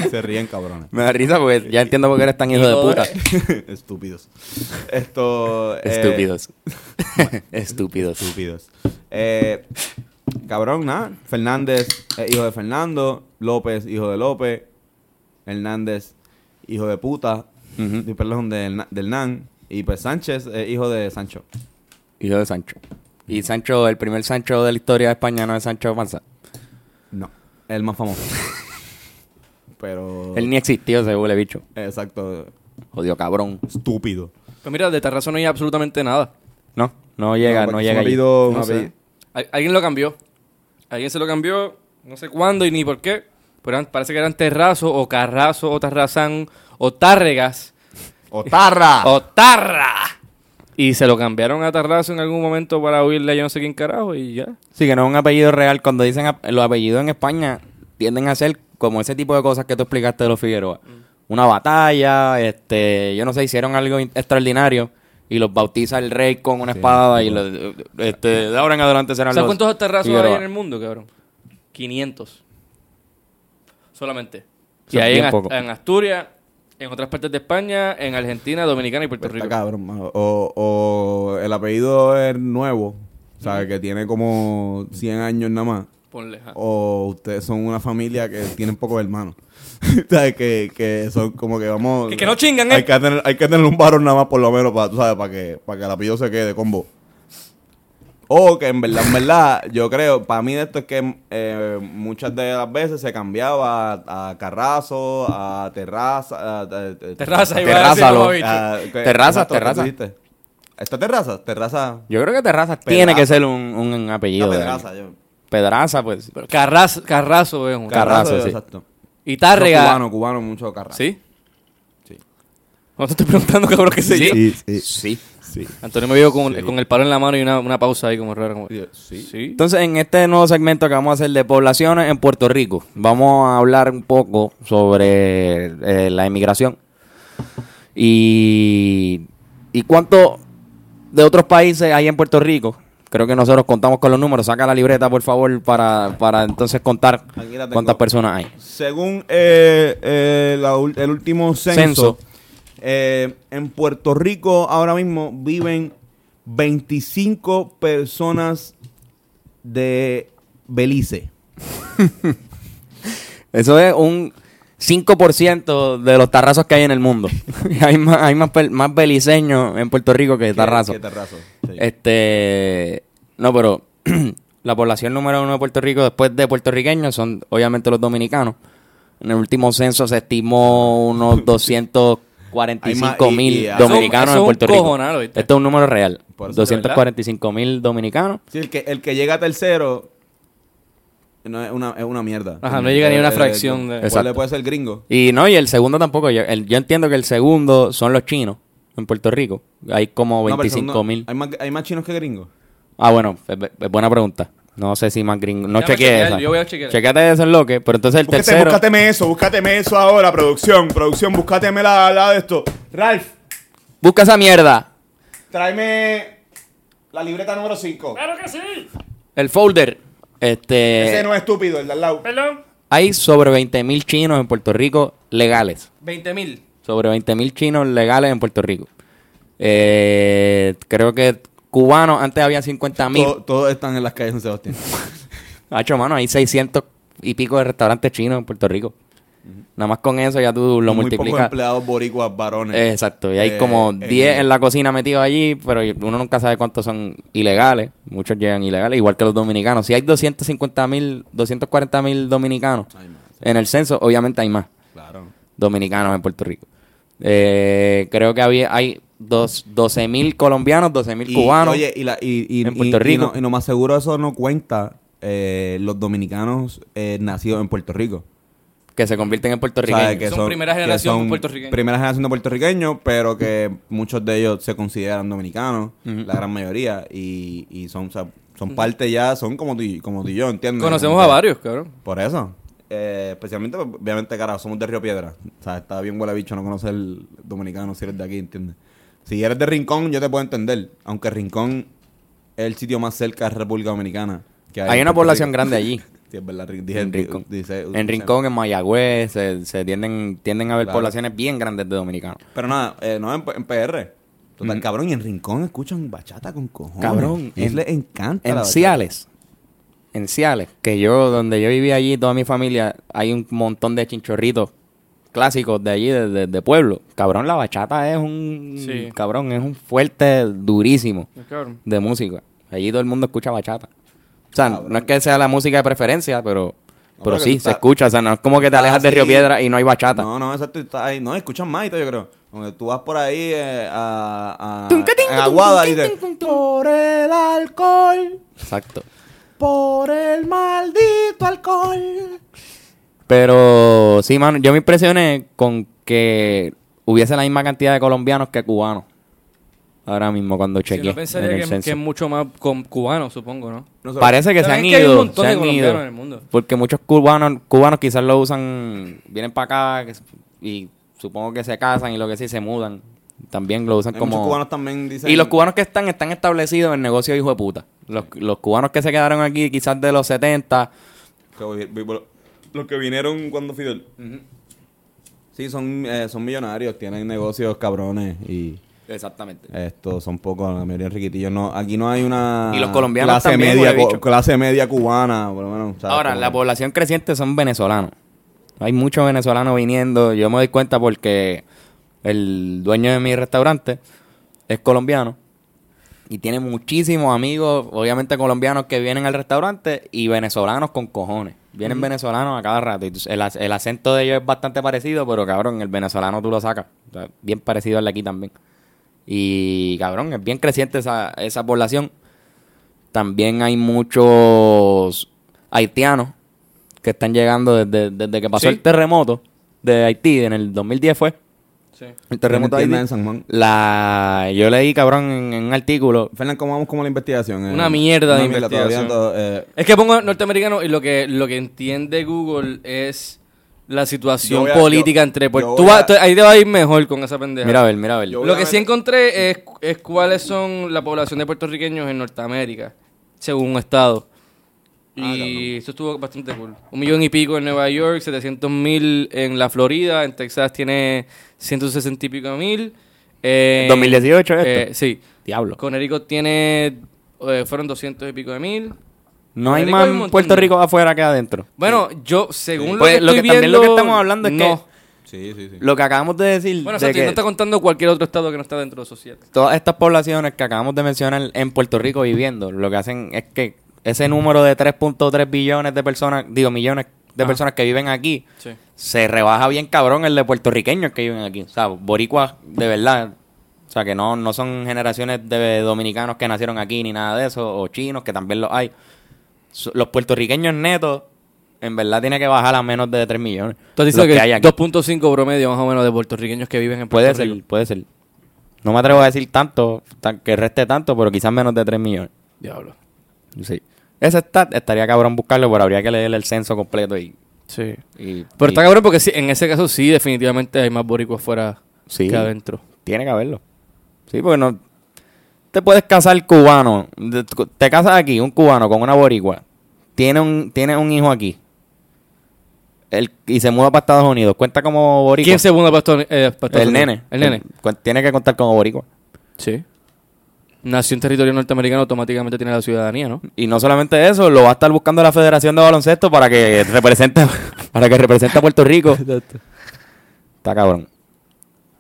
Speaker 2: Se ríen cabrones.
Speaker 1: Me da risa porque ya entiendo por qué eres tan hijo de puta.
Speaker 2: Estúpidos. Esto. eh,
Speaker 1: Estúpidos. Estúpidos.
Speaker 2: Estúpidos. Eh, cabrón, nada. Fernández, es hijo de Fernando. López, hijo de López. Hernández, hijo de puta.
Speaker 1: Ujú.
Speaker 2: Y perdón, del, del Nan. Y pues Sánchez, hijo de Sancho.
Speaker 1: Hijo de Sancho. Y Sancho, el primer Sancho de la historia de España no es Sancho Panza.
Speaker 2: No, el más famoso. Pero.
Speaker 1: Él ni existió, ese huele bicho.
Speaker 2: Exacto.
Speaker 1: Jodido cabrón.
Speaker 2: Estúpido.
Speaker 4: Pues mira, de Tarrazo no hay absolutamente nada.
Speaker 1: No, no llega, no, llega. allí.
Speaker 2: un
Speaker 4: No sé. Al- Alguien lo cambió. Alguien se lo cambió, no sé cuándo y ni por qué. Pero parece que eran Terrazo o Carrazo o Tarrazán o Tárregas
Speaker 2: ¡Otarra!
Speaker 4: o Tarra. Y se lo cambiaron a Tarrazo en algún momento para oírle a yo no sé quién carajo y ya.
Speaker 1: Sí, que no es un apellido real. Cuando dicen ap- los apellidos en España, tienden a ser como ese tipo de cosas que tú explicaste de los Figueroa. Una batalla, este, yo no sé, hicieron algo in- extraordinario y los bautiza el rey con una espada y los, este, de ahora en adelante serán
Speaker 4: ¿Sabes
Speaker 1: los
Speaker 4: cuántos Terrazos hay en el mundo, cabrón? 500. Solamente. Y hay en, Ast-
Speaker 1: pocos.
Speaker 4: en Asturias, en otras partes de España, en Argentina, Dominicana y Puerto
Speaker 2: Está
Speaker 4: Rico.
Speaker 2: cabrón. O, o el apellido es nuevo. O sea, que tiene como 100 años nada más.
Speaker 4: Ponle,
Speaker 2: o ustedes son una familia que tienen pocos hermanos. Que, que son como que vamos...
Speaker 4: Que- que no chingan,
Speaker 2: hay
Speaker 4: ¿eh?
Speaker 2: Que tener, hay que tener un varón nada más por lo menos para, tú sabes, para que, para que el apellido se quede con vos. O que en verdad, en verdad, yo creo, para mí esto es que eh, muchas de las veces se cambiaba a, a Carrazo, a Terraza... a- a- a-
Speaker 4: Terraza, iba a
Speaker 1: Terraza,
Speaker 4: decir,
Speaker 1: lo-. Terraza,
Speaker 2: Exacto, ¿qué
Speaker 1: terraza.
Speaker 2: ¿Esta terraza? Terraza...
Speaker 1: Yo creo que Terraza
Speaker 2: Pedraza.
Speaker 1: tiene que ser un, un apellido.
Speaker 2: Una
Speaker 1: de-
Speaker 2: yo.
Speaker 1: Pedraza, pues.
Speaker 4: Carrazo, Carrazo es un.
Speaker 1: Carrazo, sí.
Speaker 2: exacto.
Speaker 4: Y Tárrega.
Speaker 2: Cubano, cubano, mucho Carrazo.
Speaker 4: ¿Sí?
Speaker 2: Sí.
Speaker 4: No te estoy preguntando, cabrón, qué sé yo.
Speaker 2: Sí, sí.
Speaker 1: Sí.
Speaker 2: Sí.
Speaker 4: Antonio me vio con,
Speaker 2: Sí.
Speaker 4: con el palo en la mano y una, una pausa ahí como rara. Como,
Speaker 2: Sí.
Speaker 4: sí.
Speaker 1: Entonces, en este nuevo segmento que vamos a hacer de poblaciones en Puerto Rico, vamos a hablar un poco sobre eh, la inmigración y, y cuánto de otros países hay en Puerto Rico. Creo que nosotros contamos con los números. Saca la libreta, por favor, para, para entonces contar cuántas personas hay.
Speaker 2: Según eh, eh, la el último censo,
Speaker 1: Censo.
Speaker 2: eh, en Puerto Rico ahora mismo viven 25 personas de Belice.
Speaker 1: Eso es un 5% de los tarrazos que hay en el mundo. hay más, hay más, más beliceños en Puerto Rico que tarrazos.
Speaker 2: ¿Qué tarrazo? Sí.
Speaker 1: Este, no, pero la población número uno de Puerto Rico después de puertorriqueños son obviamente los dominicanos. En el último censo se estimó unos 245
Speaker 2: Hay más- y-
Speaker 1: mil dominicanos
Speaker 4: Eso- eso
Speaker 1: en Puerto Rico. Esto es un número real.
Speaker 2: Por eso,
Speaker 1: 245 mil dominicanos.
Speaker 2: Sí, el, que, el que llega a tercero no, es, una, es una mierda.
Speaker 4: Ajá, no llega ni una
Speaker 2: Eh,
Speaker 4: fracción de-
Speaker 2: ¿cuál
Speaker 1: Exacto.
Speaker 2: le puede ser gringo?
Speaker 1: Y no, y el segundo tampoco. Yo, el- yo entiendo que el segundo son los chinos en Puerto Rico. Hay como
Speaker 2: No, pero
Speaker 1: 25
Speaker 2: segundo-
Speaker 1: mil.
Speaker 2: ¿Hay más, ¿Hay más chinos que gringos?
Speaker 1: Ah, bueno, es, es buena pregunta. No sé si más gringo. No
Speaker 4: Déjame
Speaker 1: chequeé
Speaker 4: chequear,
Speaker 1: esa.
Speaker 4: yo voy a chequear.
Speaker 1: Chequéate eso en lo que. Pero entonces el
Speaker 5: Búscate,
Speaker 1: tercero.
Speaker 5: búscateme eso, búscateme eso ahora, producción, producción, búscateme la, la de esto. Ralph,
Speaker 1: Busca esa mierda.
Speaker 5: tráeme la libreta número 5.
Speaker 6: Claro que sí.
Speaker 1: El folder. Este.
Speaker 5: Ese no es estúpido, el de al lado.
Speaker 6: Perdón.
Speaker 1: Hay sobre 20.000 chinos en Puerto Rico legales.
Speaker 4: 20 mil.
Speaker 1: Sobre 20.000 chinos legales en Puerto Rico. Eh, creo que cubanos antes había 50.000.
Speaker 2: Todo- Todos están en las calles de San Sebastián.
Speaker 1: Hacho, mano, hay 600 y pico de restaurantes chinos en Puerto Rico. Nada más con eso ya tú lo
Speaker 2: Muy pocos
Speaker 1: multiplicas.
Speaker 2: empleados boricuas varones.
Speaker 1: Eh, Exacto, y hay
Speaker 2: Eh,
Speaker 1: como
Speaker 2: en-
Speaker 1: 10 en la cocina metidos allí, pero uno nunca sabe cuántos son ilegales. Muchos llegan ilegales, igual que los dominicanos. Si hay 250 mil, 240 mil dominicanos
Speaker 2: Hay más, sí.
Speaker 1: en el censo, obviamente hay más
Speaker 2: Claro.
Speaker 1: dominicanos en Puerto Rico. Eh, creo que había hay dos, 12 mil colombianos, 12 mil
Speaker 2: Y,
Speaker 1: cubanos.
Speaker 2: Oye, y, la, y, y,
Speaker 1: en
Speaker 2: y-
Speaker 1: Puerto
Speaker 2: y
Speaker 1: Rico.
Speaker 2: no, y no más seguro eso no cuenta eh, los dominicanos eh, nacidos en Puerto Rico.
Speaker 1: Que se convierten en
Speaker 2: O
Speaker 1: puertorriqueños.
Speaker 2: sea, que
Speaker 4: Son primera
Speaker 2: que
Speaker 4: generación
Speaker 2: son
Speaker 4: puertorriqueños.
Speaker 2: Primera generación de puertorriqueños, pero que muchos de ellos se consideran dominicanos, la gran mayoría, y, y son, o sea, son parte ya, son como tú, y- como tú y yo, ¿entiendes?
Speaker 4: Conocemos
Speaker 2: Como
Speaker 4: a
Speaker 2: que-
Speaker 4: varios, cabrón.
Speaker 2: Por eso. Eh, especialmente, obviamente, carajo, somos de Río Piedra. O sea, está bien huele bicho no conocer el dominicano si eres de aquí, ¿entiendes? Si eres de Rincón, yo te puedo entender. Aunque Rincón es el sitio más cerca de República Dominicana. Que
Speaker 1: Hay una población grande allí.
Speaker 2: Sí, es verdad. ri- dije-
Speaker 1: en Rincón.
Speaker 2: dice-
Speaker 1: en Rincón, en Mayagüez, se, se tienden, tienden a haber
Speaker 2: Claro.
Speaker 1: poblaciones bien grandes de dominicanos.
Speaker 2: Pero nada, eh, no en, en PR. Total,
Speaker 1: Mm.
Speaker 2: cabrón, y en Rincón escuchan bachata con cojones.
Speaker 1: Cabrón,
Speaker 2: Y
Speaker 1: en-
Speaker 2: les encanta. la
Speaker 1: En
Speaker 2: bachata.
Speaker 1: Ciales, en Ciales, que yo, donde yo vivía allí, toda mi familia, hay un montón de chinchorritos clásicos de allí, de, de- de pueblo. Cabrón, la bachata es un,
Speaker 4: Sí.
Speaker 1: cabrón, es un fuerte durísimo de música. Allí todo el mundo escucha bachata. O sea, no es que sea la música de preferencia, pero,
Speaker 2: No,
Speaker 1: pero sí, se escucha. O sea, no es como que te alejas de
Speaker 2: así.
Speaker 1: Río Piedra y no hay bachata.
Speaker 2: No, no, exacto. Está ahí. No, escuchan más y todo, yo creo. Como tú vas por ahí eh, a, a, en Aguada y dices, por el alcohol,
Speaker 1: Exacto.
Speaker 2: por el maldito alcohol.
Speaker 1: Pero sí, mano, yo me impresioné con que hubiese la misma cantidad de colombianos que cubanos. Ahora mismo cuando
Speaker 4: Sí,
Speaker 1: chequeé
Speaker 4: yo pensaría
Speaker 1: en el
Speaker 4: que,
Speaker 1: censo.
Speaker 4: que es mucho más con cubanos, supongo, ¿no?
Speaker 1: Parece que se han
Speaker 4: que
Speaker 1: ido, se
Speaker 4: de
Speaker 1: han ido.
Speaker 4: en el mundo.
Speaker 1: Porque muchos cubanos, cubanos quizás lo usan, vienen para acá y supongo que se casan y lo que sí se mudan. También lo usan
Speaker 2: Hay
Speaker 1: como...
Speaker 2: muchos cubanos también dicen.
Speaker 1: Y los cubanos que están, están establecidos en negocio hijo de puta. Los, los cubanos que se quedaron aquí quizás de los 70,
Speaker 2: que vi- vi- Los que vinieron cuando Fidel. Sí, son, eh, son millonarios, tienen negocios cabrones y
Speaker 1: Exactamente.
Speaker 2: estos son pocos, la mayoría riquitillos. No, aquí no hay una
Speaker 1: Y los colombianos
Speaker 2: clase
Speaker 1: también,
Speaker 2: media, clase media cubana, por lo menos. ¿sabes?
Speaker 1: Ahora,
Speaker 2: Como-
Speaker 1: la población creciente son venezolanos. Hay muchos venezolanos viniendo. Yo me doy cuenta porque el dueño de mi restaurante es colombiano y tiene muchísimos amigos, obviamente colombianos, que vienen al restaurante y venezolanos con cojones. Vienen venezolanos a cada rato. Y el, ac- el acento de ellos es bastante parecido, pero cabrón, el venezolano tú lo sacas. O sea, bien parecido al de aquí también. Y cabrón, es bien creciente esa, esa población. También hay muchos haitianos que están llegando desde, desde que pasó
Speaker 4: Sí.
Speaker 1: el terremoto de Haití en el 2010 fue.
Speaker 4: Sí.
Speaker 1: El terremoto de Haití.
Speaker 2: en San Juan.
Speaker 1: La, yo leí, cabrón, en, en un artículo.
Speaker 2: Fernan, ¿cómo vamos con la investigación? Eh,
Speaker 4: Una mierda de
Speaker 2: mierda, todavía
Speaker 4: investigación.
Speaker 2: todo, eh,
Speaker 4: Es que pongo norteamericano y lo que, lo que entiende Google es la situación
Speaker 2: a-
Speaker 4: política
Speaker 2: yo-
Speaker 4: entre... Puerto- tú- ahí te va a ir mejor con esa pendeja.
Speaker 1: Mira a ver, mira a ver.
Speaker 2: Yo-
Speaker 4: Lo que sí encontré es, es cuáles son la población de puertorriqueños en Norteamérica, según un estado.
Speaker 2: Ah,
Speaker 4: Y eso estuvo bastante cool. Un millón y pico en Nueva York, 700 mil en la Florida, en Texas tiene 160 y pico mil. Eh,
Speaker 1: 2018 esto.
Speaker 4: eh, sí.
Speaker 1: Diablo.
Speaker 4: Connecticut tiene, eh, fueron 200 y pico de mil.
Speaker 1: No hay más. Puerto Rico afuera que adentro.
Speaker 4: Bueno, yo, según lo
Speaker 1: Pues,
Speaker 4: que
Speaker 1: lo
Speaker 4: estoy
Speaker 1: que- también
Speaker 4: viendo...
Speaker 1: lo que estamos hablando es que-
Speaker 4: no.
Speaker 2: Sí, sí, sí.
Speaker 1: Lo que acabamos de decir,
Speaker 4: Bueno, o
Speaker 1: de
Speaker 4: sea,
Speaker 1: que
Speaker 4: no está contando cualquier otro estado que no está dentro de esos siete.
Speaker 1: todas estas poblaciones que acabamos de mencionar en Puerto Rico viviendo, lo que hacen es que ese número de 3.3 billones de personas, digo millones de
Speaker 4: Ajá.
Speaker 1: personas que viven aquí,
Speaker 4: Sí.
Speaker 1: se rebaja bien cabrón el de puertorriqueños que viven aquí. O sea, boricuas de verdad. O sea, que no, no son generaciones de dominicanos que nacieron aquí ni nada de eso, o chinos, que también los hay. Los puertorriqueños netos, en verdad, tiene que bajar a menos de 3 millones.
Speaker 4: Tú dices que,
Speaker 1: aquí.
Speaker 4: 2.5 promedio más o menos de puertorriqueños que viven en Puerto
Speaker 1: Puede
Speaker 4: Rico.
Speaker 1: ser, puede ser. No me atrevo a decir tanto, tan- que reste tanto, pero quizás menos de 3 millones.
Speaker 4: Diablo.
Speaker 1: Sí. Ese stat estaría cabrón buscarlo, pero habría que leer el censo completo y...
Speaker 4: Sí.
Speaker 1: y-
Speaker 4: Pero
Speaker 1: y-
Speaker 4: está cabrón porque sí, en ese caso sí, definitivamente hay más boricuas fuera
Speaker 1: Sí.
Speaker 4: que adentro.
Speaker 1: Tiene que haberlo. Sí, porque no... Te puedes casar cubano. Te casas aquí, un cubano con una boricua. Tiene un, tiene un hijo aquí. Él- y se muda para Estados Unidos. Cuenta como boricua.
Speaker 4: ¿Quién se muda para Estados- eh, para Estados
Speaker 1: El
Speaker 4: Unidos?
Speaker 1: nene.
Speaker 4: El nene.
Speaker 1: Tiene que contar como boricua.
Speaker 4: Sí. Nació en territorio norteamericano, automáticamente tiene la ciudadanía, ¿no?
Speaker 1: Y no solamente eso, lo va a estar buscando la Federación de Baloncesto para que represente, para que represente a Puerto Rico. Está cabrón.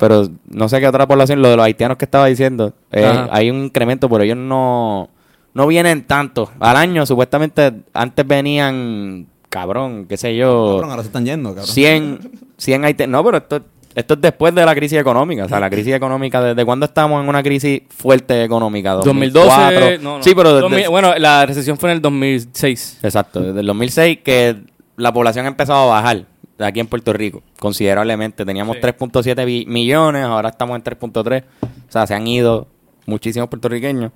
Speaker 1: Pero no sé qué otra población, lo de los haitianos que estaba diciendo, eh, hay un incremento, pero ellos no, no vienen tanto. Al año, supuestamente, antes venían, cabrón, qué sé yo,
Speaker 2: Cabrón, ahora se están yendo, cabrón.
Speaker 1: 100, 100 haitianos. No, pero esto, esto es después de la crisis económica. O sea, la crisis económica, ¿desde cuándo estamos en una crisis fuerte económica?
Speaker 4: 2012.
Speaker 1: 2004.
Speaker 4: No, no.
Speaker 1: Sí, pero desde-
Speaker 4: 2000 bueno, la recesión fue en el 2006.
Speaker 1: Exacto, desde el 2006 que la población ha empezado a bajar aquí en Puerto Rico considerablemente. Teníamos
Speaker 4: Sí.
Speaker 1: 3.7 bi- millones, ahora estamos en 3.3. O sea, se han ido muchísimos puertorriqueños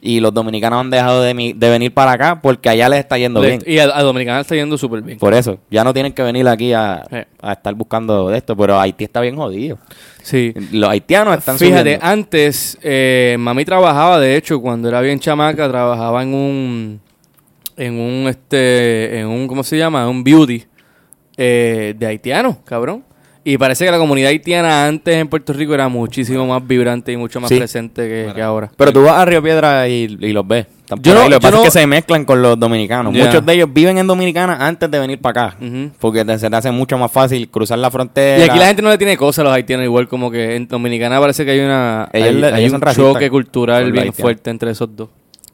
Speaker 1: y los dominicanos han dejado de, mi- de venir para acá porque allá les está yendo bien.
Speaker 4: Y a, a Dominicana está yendo súper bien.
Speaker 1: Por eso, ya no tienen que venir aquí a,
Speaker 4: Sí.
Speaker 1: a estar buscando de esto, pero Haití está bien jodido.
Speaker 4: Sí.
Speaker 1: Los haitianos están
Speaker 4: Fíjate,
Speaker 1: subiendo.
Speaker 4: antes eh, mami trabajaba, de hecho, cuando era bien chamaca, trabajaba en un, en un, este, en un, ¿cómo se llama? Un beauty eh, de haitianos, cabrón. Y parece que la comunidad haitiana antes en Puerto Rico era muchísimo más vibrante y mucho más
Speaker 1: Sí.
Speaker 4: presente que, que ahora.
Speaker 1: Pero tú vas a Río Piedra y, y los ves.
Speaker 4: Yo no-.
Speaker 1: Lo que pasa
Speaker 4: no-
Speaker 1: es que se mezclan con los dominicanos. Muchos de ellos viven en Dominicana antes de venir para acá. Porque te- se te hace mucho más fácil cruzar la frontera.
Speaker 4: Y aquí la gente no le tiene cosa a los haitianos, igual como que en Dominicana parece que hay una
Speaker 1: Ellos
Speaker 4: hay, un choque cultural bien
Speaker 1: haitianos.
Speaker 4: fuerte entre esos dos.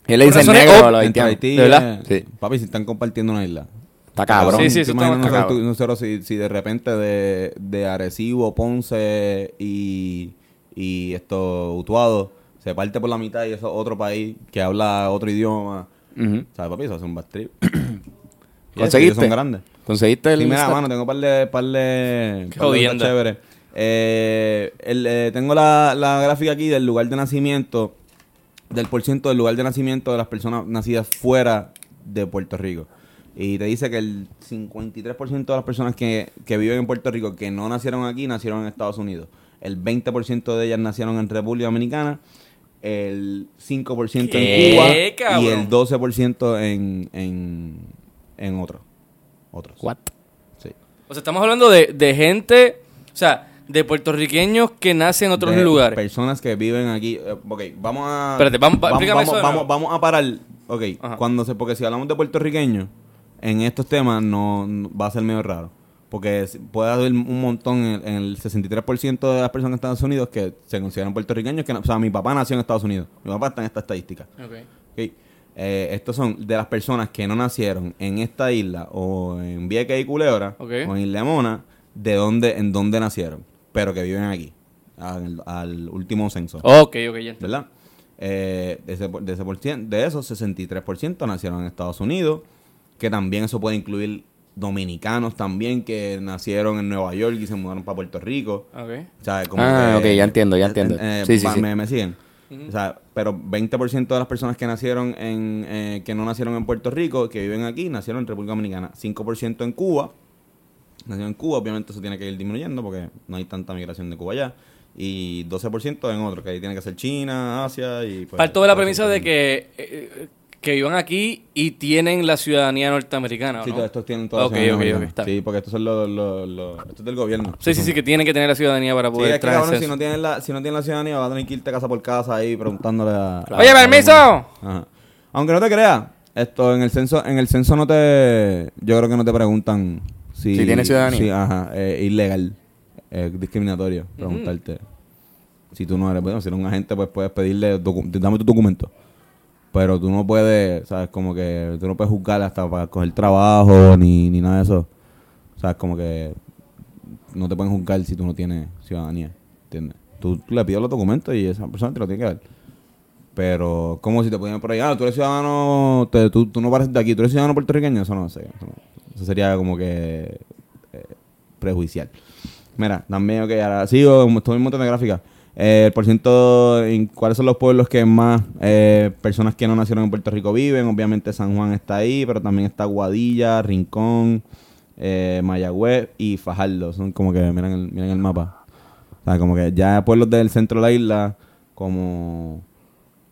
Speaker 1: Él le
Speaker 4: razones
Speaker 1: negro a los haitianos.
Speaker 2: Haití,
Speaker 4: ¿De verdad?
Speaker 2: eh,
Speaker 1: Sí.
Speaker 2: Papi, si están compartiendo una isla.
Speaker 1: Está cabrón.
Speaker 4: Sí, sí,
Speaker 2: ¿Te
Speaker 4: eso está
Speaker 2: nosotros,
Speaker 1: cabrón.
Speaker 2: nosotros si, si de repente de, de Arecibo, Ponce y, y esto, Utuado, se parte por la mitad y eso es otro país que habla otro idioma. ¿Sabes, papi? Eso hace un bad trip.
Speaker 1: ¿Conseguiste?
Speaker 2: son grandes.
Speaker 1: ¿Conseguiste el
Speaker 2: Sí, mira, mano, tengo un par de... Par de
Speaker 4: Qué
Speaker 2: par chéveres. Eh, el, eh, tengo la, la gráfica aquí del lugar de nacimiento, del por ciento del lugar de nacimiento de las personas nacidas fuera de Puerto Rico. Y te dice que el 53% de las personas que, que viven en Puerto Rico que no nacieron aquí, nacieron en Estados Unidos. El 20% de ellas nacieron en República Dominicana, el 5%
Speaker 4: ¿Qué,
Speaker 2: en Cuba y el 12% en, en, en otros. Otros.
Speaker 1: What?
Speaker 2: Sí.
Speaker 4: O sea, estamos hablando de, de gente, o sea, de puertorriqueños que nacen en otros
Speaker 2: de
Speaker 4: lugares.
Speaker 2: Personas que viven aquí. Eh, ok, vamos a.
Speaker 4: Espérate, vamos- explícame
Speaker 2: vamos,
Speaker 4: eso de
Speaker 2: vamos,
Speaker 4: nuevo.
Speaker 2: vamos a parar. Ok,
Speaker 4: Ajá.
Speaker 2: cuando se, porque si hablamos de puertorriqueños, en estos temas no, no- va a ser medio raro. Porque puede haber un montón en, en el 63% de las personas en Estados Unidos que se consideran puertorriqueños. Que, no- o sea, mi papá nació en Estados Unidos. Mi papá está en esta estadística.
Speaker 4: Ok.
Speaker 2: Ok. Eh, estos son de las personas que no nacieron en esta isla o en Vieques y Culebra
Speaker 4: Ok.
Speaker 2: o en Isla Mona, de dónde, en dónde nacieron, pero que viven aquí, al, al último censo,
Speaker 4: Ok, ok, ya.
Speaker 2: ¿verdad? Eh, de, ese, de, ese por cien- de esos, 63% nacieron en Estados Unidos, que también eso puede incluir dominicanos también que nacieron en Nueva York y se mudaron para Puerto Rico.
Speaker 4: Ok.
Speaker 2: O sea, como
Speaker 1: Ah,
Speaker 2: que-
Speaker 1: ok, ya entiendo, ya entiendo.
Speaker 2: eh,
Speaker 1: Sí, sí, sí.
Speaker 2: Me, me siguen. O sea, pero 20% de las personas que nacieron en, eh, que no nacieron en Puerto Rico, que viven aquí, nacieron en República Dominicana. 5% en Cuba. Nacieron en Cuba, obviamente eso tiene que ir disminuyendo porque no hay tanta migración de Cuba allá. Y 12% en otro, que ahí tiene que ser China, Asia y... Pues,
Speaker 4: Parto de la premisa de que, eh, que vivan aquí y tienen la ciudadanía norteamericana, ¿o
Speaker 2: Sí,
Speaker 4: ¿no?
Speaker 2: todos estos tienen toda la
Speaker 4: Ok,
Speaker 2: ciudadanía
Speaker 4: ok, ok,
Speaker 2: americana.
Speaker 4: está
Speaker 2: Sí, porque estos son los... los, los- estos es del gobierno.
Speaker 4: Sí, sí, sí, que tienen que tener la ciudadanía para
Speaker 2: Sí,
Speaker 4: poder
Speaker 2: es que
Speaker 4: traer
Speaker 2: cabrón, si no tienen la, si no tienen la ciudadanía, va a tener que irte casa por casa ahí preguntándole a...
Speaker 4: ¡Oye, permiso!
Speaker 2: Ajá. Aunque no te creas, esto en el censo, en el censo no te, yo creo que no te preguntan si,
Speaker 1: Si tienes ciudadanía.
Speaker 2: Sí, ajá, eh, ilegal, eh, discriminatorio, preguntarte. Si tú no eres, bueno, si eres un agente, pues puedes pedirle, docu- dame tu documento. Pero tú no puedes, sabes, como que tú no puedes juzgar hasta para coger trabajo ni, ni nada de eso. O sea, es como que no te pueden juzgar si tú no tienes ciudadanía, ¿entiendes? Tú, le pides los documentos y esa persona te lo tiene que dar. Pero, como si te ponían por ahí, ah, tú eres ciudadano, te- tú, tú no pareces de aquí, tú eres ciudadano puertorriqueño, eso no sé. Eso, sería como que eh, prejudicial. Mira, también, ok, ahora sigo, estoy en montón de gráficas. Eh, el porciento, en cuáles son los pueblos que más eh, personas que no nacieron en Puerto Rico viven. Obviamente San Juan está ahí, pero también está Guadilla, Rincón, eh, Mayagüez y Fajardo. Son como que, miren el, miren el mapa. O sea, como que ya pueblos del centro de la isla, como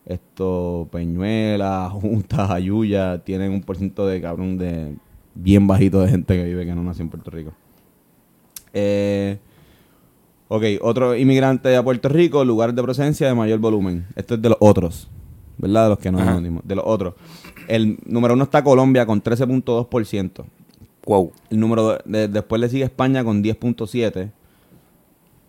Speaker 2: esto, Peñuela, Junta, Ayuya, tienen un porciento de cabrón de bien bajito de gente que vive que no nació en Puerto Rico. Eh, ok, otro inmigrante a Puerto Rico, lugares de procedencia de mayor volumen. Esto es de los otros, ¿verdad? De los que no dimos, De los otros. El número uno está Colombia con 13.2%.
Speaker 1: Wow.
Speaker 2: El número de- después le sigue España con 10.7,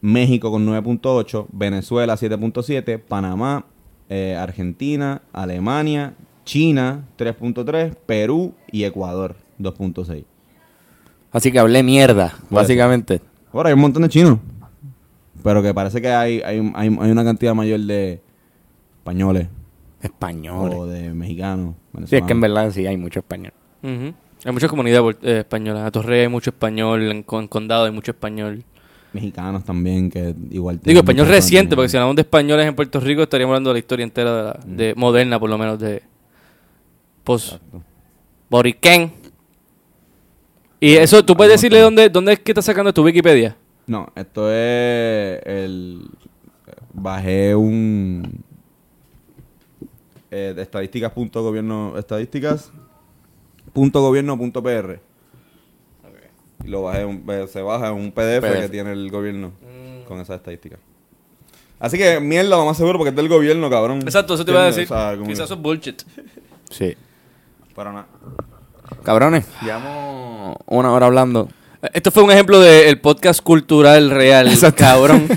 Speaker 2: México con 9.8, Venezuela 7.7, Panamá, eh, Argentina, Alemania, China 3.3, Perú y Ecuador 2.6.
Speaker 1: Así que hablé mierda, básicamente.
Speaker 2: Ahora hay un montón de chinos, pero que parece que hay, hay, hay, hay una cantidad mayor de españoles
Speaker 1: Españoles.
Speaker 2: o de mexicanos.
Speaker 1: Sí, es que en verdad sí hay mucho español.
Speaker 4: Hay muchas comunidades eh, españolas. En Torre hay mucho español, en, Con- Condado hay mucho español.
Speaker 2: Mexicanos también, que igual...
Speaker 4: Digo, español reciente, porque si hablamos de españoles en Puerto Rico estaríamos hablando de la historia entera de, la- de moderna, por lo menos, de post Boriquén. Y eso, ¿tú puedes decirle dónde, dónde es que estás sacando tu Wikipedia?
Speaker 2: No, esto es el... Bajé un... Eh, de estadísticas punto gobierno... Estadísticas punto gobierno punto PR. Y lo bajé, un- eh, se baja en un PDF,
Speaker 1: PDF.
Speaker 2: que tiene el gobierno con esas estadísticas. Así que mierda, lo más seguro, porque es del gobierno, cabrón.
Speaker 4: Exacto, eso te iba a decir. Quizás eso es bullshit.
Speaker 1: Sí.
Speaker 2: Para nada.
Speaker 1: Cabrones, llevamos una hora hablando.
Speaker 4: Esto fue un ejemplo del podcast cultural real, cabrón.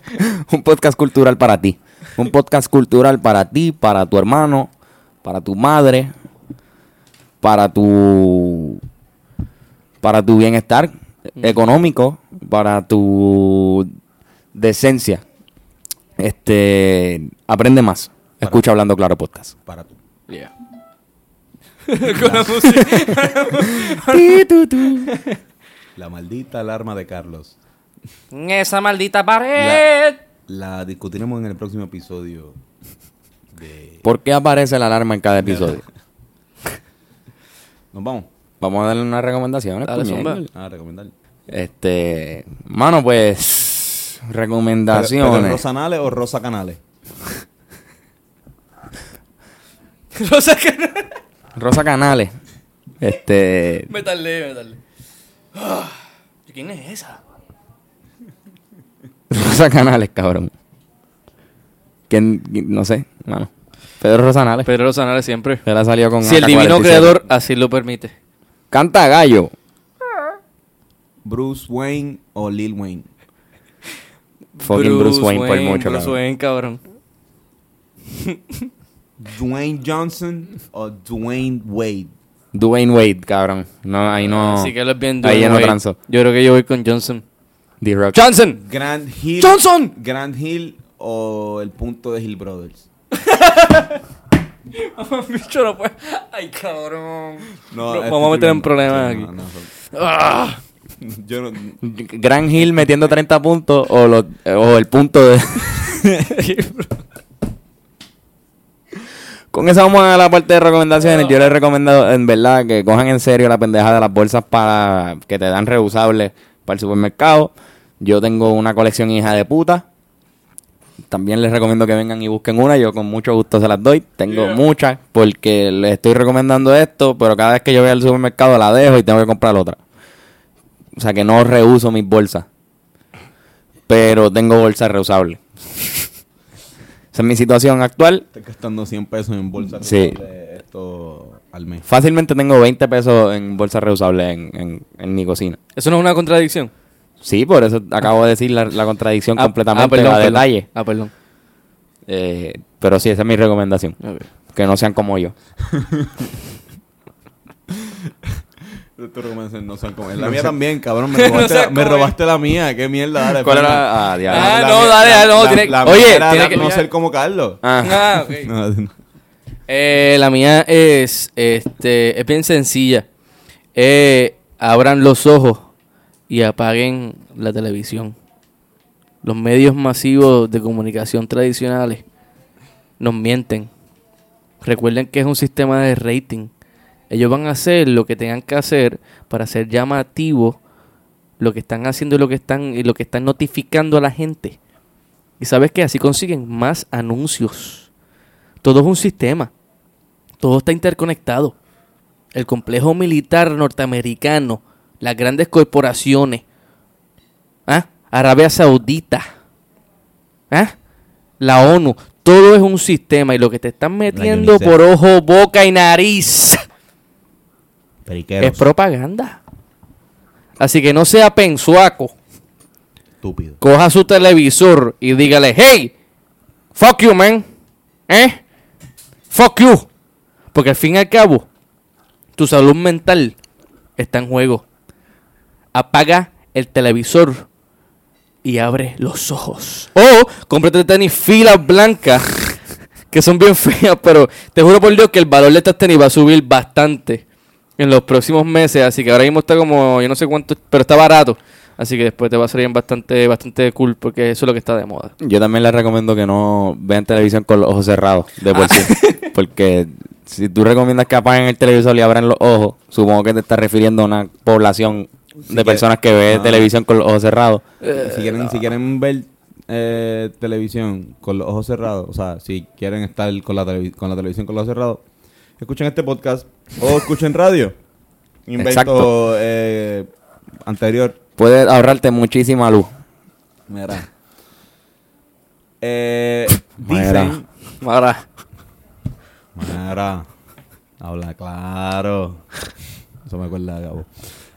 Speaker 1: un podcast cultural para ti. Un podcast cultural para ti, para tu hermano, para tu madre, para tu para tu bienestar económico, para tu decencia. Este, aprende más. Escucha hablando claro podcast.
Speaker 2: Para tú.
Speaker 4: Yeah. Con la música.
Speaker 2: La maldita alarma de Carlos.
Speaker 4: Esa maldita pared.
Speaker 2: La discutiremos en el próximo episodio de...
Speaker 1: ¿Por qué aparece la alarma en cada episodio?
Speaker 2: Nos vamos
Speaker 1: Vamos a darle unas recomendaciones.
Speaker 4: Dale, zumba.
Speaker 2: a recomendar.
Speaker 1: Este, mano, pues
Speaker 2: ¿Pero,
Speaker 1: recomendaciones.
Speaker 2: pero Rosanales o Rosa Canales?
Speaker 4: Rosa que
Speaker 1: Rosa Canales. Este,
Speaker 4: Me tardé, me tardé. ¿Quién es esa?
Speaker 1: Rosa Canales, cabrón. ¿Quién? No sé, mano. Pedro Rosanales.
Speaker 4: Pedro Rosanales siempre.
Speaker 1: Él ha salido con
Speaker 4: Si el divino
Speaker 1: AK-47.
Speaker 4: creador así lo permite.
Speaker 1: Canta gallo.
Speaker 2: Bruce Wayne o Lil Wayne.
Speaker 1: Fucking Bruce, Wayne, por mucho,
Speaker 4: Bruce
Speaker 1: cabrón.
Speaker 4: Wayne, cabrón.
Speaker 2: Dwayne Johnson o Dwayne Wade.
Speaker 1: Dwayne Wade, cabrón. No, ahí no.
Speaker 4: Así que él es bien
Speaker 1: Ahí ya no
Speaker 4: Wade.
Speaker 1: transo.
Speaker 4: Yo creo que yo voy con Johnson.
Speaker 1: D-Rock.
Speaker 4: ¡Johnson!
Speaker 2: Grand Hill.
Speaker 4: ¡Johnson!
Speaker 2: Grand Hill o el punto de Hill Brothers.
Speaker 4: Bicho, no puede. Ay, cabrón.
Speaker 2: No, estoy
Speaker 4: vamos a meter en problemas aquí.
Speaker 2: no, no, son-
Speaker 4: Ah.
Speaker 2: Yo no.
Speaker 1: Gran Hill metiendo 30 puntos o, los- o el punto de... Con eso vamos a la parte de recomendaciones. Yo les he recomendado, en verdad, que cojan en serio la pendeja de las bolsas para que te dan reusables para el supermercado. Yo tengo una colección hija de puta. También les recomiendo que vengan y busquen una. Yo con mucho gusto se las doy. Tengo muchas porque les estoy recomendando esto, pero cada vez que yo voy al supermercado la dejo y tengo que comprar otra. O sea que no reuso mis bolsas. Pero tengo bolsas reusables. Esa es mi situación actual.
Speaker 2: Estoy gastando 100 pesos en bolsas
Speaker 1: Sí.
Speaker 2: de esto al mes.
Speaker 1: Fácilmente tengo 20 pesos en bolsas reusables en, en, en mi cocina.
Speaker 4: Eso no es una contradicción.
Speaker 1: Sí, por eso acabo de decir la, la contradicción
Speaker 4: Ah,
Speaker 1: completamente
Speaker 4: ah, perdón,
Speaker 1: a
Speaker 4: perdón.
Speaker 1: detalle.
Speaker 4: Ah, perdón.
Speaker 1: Eh, pero sí, esa es mi recomendación.
Speaker 4: Ver.
Speaker 1: Que no sean como yo.
Speaker 2: No son como. La mía también, cabrón. Me robaste, la, me
Speaker 4: como
Speaker 2: robaste la mía. Qué mierda, dale.
Speaker 1: ¿Cuál
Speaker 2: firma.
Speaker 1: era? Ah, diablo.
Speaker 4: Ah,
Speaker 2: La
Speaker 4: no,
Speaker 2: mía-
Speaker 4: dale, no,
Speaker 2: la-
Speaker 4: tiene-
Speaker 2: la
Speaker 4: oye,
Speaker 2: mía era
Speaker 4: tiene
Speaker 2: la-
Speaker 4: que-
Speaker 2: no ser como Carlos.
Speaker 1: Ah,
Speaker 4: Ah, ok.
Speaker 2: No, no.
Speaker 4: Eh, la mía es, este, es bien sencilla. Eh, abran los ojos y apaguen la televisión. Los medios masivos de comunicación tradicionales nos mienten. Recuerden que es un sistema de rating. Ellos van a hacer lo que tengan que hacer para hacer llamativo lo que están haciendo y lo que están y lo que están notificando a la gente. Y sabes que así consiguen más anuncios. Todo es un sistema. Todo está interconectado. El complejo militar norteamericano, las grandes corporaciones, ¿ah? Arabia Saudita, ¿ah? la ONU, todo es un sistema y lo que te están metiendo por ojo, boca y nariz
Speaker 2: Periqueros.
Speaker 4: es propaganda. Así que no sea pensuaco,
Speaker 2: Estúpido.
Speaker 4: coja su televisor y dígale, hey, fuck you, man, ¿eh? Fuck you. Porque al fin y al cabo, tu salud mental está en juego. Apaga el televisor y abre los ojos. O cómprate tenis filas blancas, que son bien feas, pero te juro por Dios que el valor de estas tenis va a subir bastante en los próximos meses. Así que ahora mismo está como, yo no sé cuánto, pero está barato. Así que después te va a salir bastante, bastante cool, porque eso es lo que está de moda.
Speaker 1: Yo también les recomiendo que no vean televisión con los ojos cerrados, de por sí. Porque si tú recomiendas que apaguen el televisor y abran los ojos, supongo que te estás refiriendo a una población de personas que ve
Speaker 2: Ah.
Speaker 1: televisión con los ojos cerrados.
Speaker 2: si, quieren, si quieren ver eh, televisión con los ojos cerrados, o sea, si quieren estar con la, televi- con la televisión con los ojos cerrados, escuchen este podcast o escuchen radio. Invento
Speaker 1: Exacto.
Speaker 2: eh, anterior.
Speaker 1: Puede ahorrarte muchísima luz.
Speaker 2: Mira. Eh,
Speaker 1: Mira.
Speaker 2: dicen.
Speaker 4: Ahora,
Speaker 2: Mira. Habla claro. Eso me acuerda de Gabo.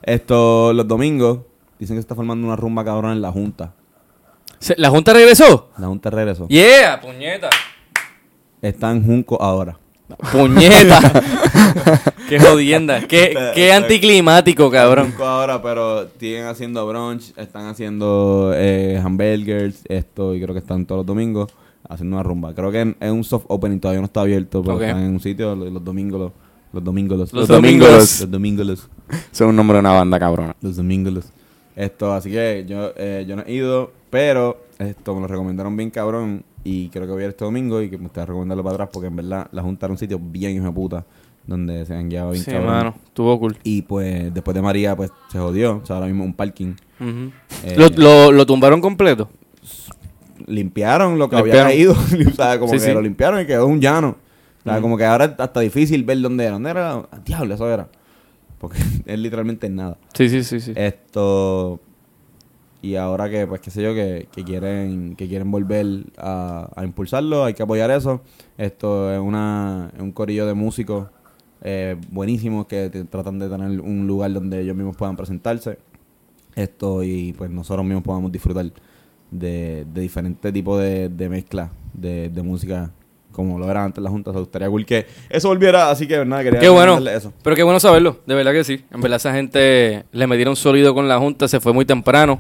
Speaker 2: Esto, los domingos, dicen que se está formando una rumba cabrón en la Junta.
Speaker 4: ¿se- ¿la Junta regresó?
Speaker 2: La Junta regresó.
Speaker 4: Yeah, puñeta.
Speaker 2: Está en Junco ahora.
Speaker 4: Puñeta. qué jodienda. Qué, qué anticlimático, cabrón.
Speaker 2: Ahora, pero siguen haciendo brunch, están haciendo eh, hamburgers, esto, y creo que están todos los domingos haciendo una rumba. Creo que es un soft opening, todavía no está abierto, pero están en un sitio los, los domingos, los, los domingos, los,
Speaker 4: Los
Speaker 1: domingos.
Speaker 2: los domingos, los,
Speaker 1: es un nombre de una banda cabrona.
Speaker 2: los domingos. Esto, así que yo, eh, yo no he ido, pero esto me lo recomendaron bien cabrón y creo que voy a ir este domingo y que me gustaría recomendarlo para atrás porque en verdad la Junta era un sitio bien hijo de puta donde se han guiado bien
Speaker 4: Sí, mano. Estuvo cool.
Speaker 2: Y pues después de María, pues se jodió. O sea, ahora mismo un parking. Eh,
Speaker 4: ¿Lo, lo, lo tumbaron completo?
Speaker 2: limpiaron lo que
Speaker 4: Limpiaron.
Speaker 2: había caído. o sea, como
Speaker 4: Sí,
Speaker 2: que
Speaker 4: sí.
Speaker 2: lo limpiaron y quedó un llano. O sea, como que ahora es hasta difícil ver dónde era. ¿Dónde era? Diablo, eso era. Porque es literalmente nada.
Speaker 4: Sí, sí, sí, sí.
Speaker 2: Esto. Y ahora que, pues, qué sé yo, que, que quieren que quieren volver a, a impulsarlo, hay que apoyar eso. Esto es, una, es un corillo de músicos eh, buenísimos que te- tratan de tener un lugar donde ellos mismos puedan presentarse. Esto y pues nosotros mismos podamos disfrutar de, de diferentes tipos de, de mezcla de, de música como lo era antes la Junta. O sea, gustaría cool que eso volviera, así que nada, quería
Speaker 4: Qué bueno.
Speaker 2: eso.
Speaker 4: Pero qué bueno saberlo. De verdad que sí. En verdad esa gente le metieron sólido con la Junta. Se fue muy temprano.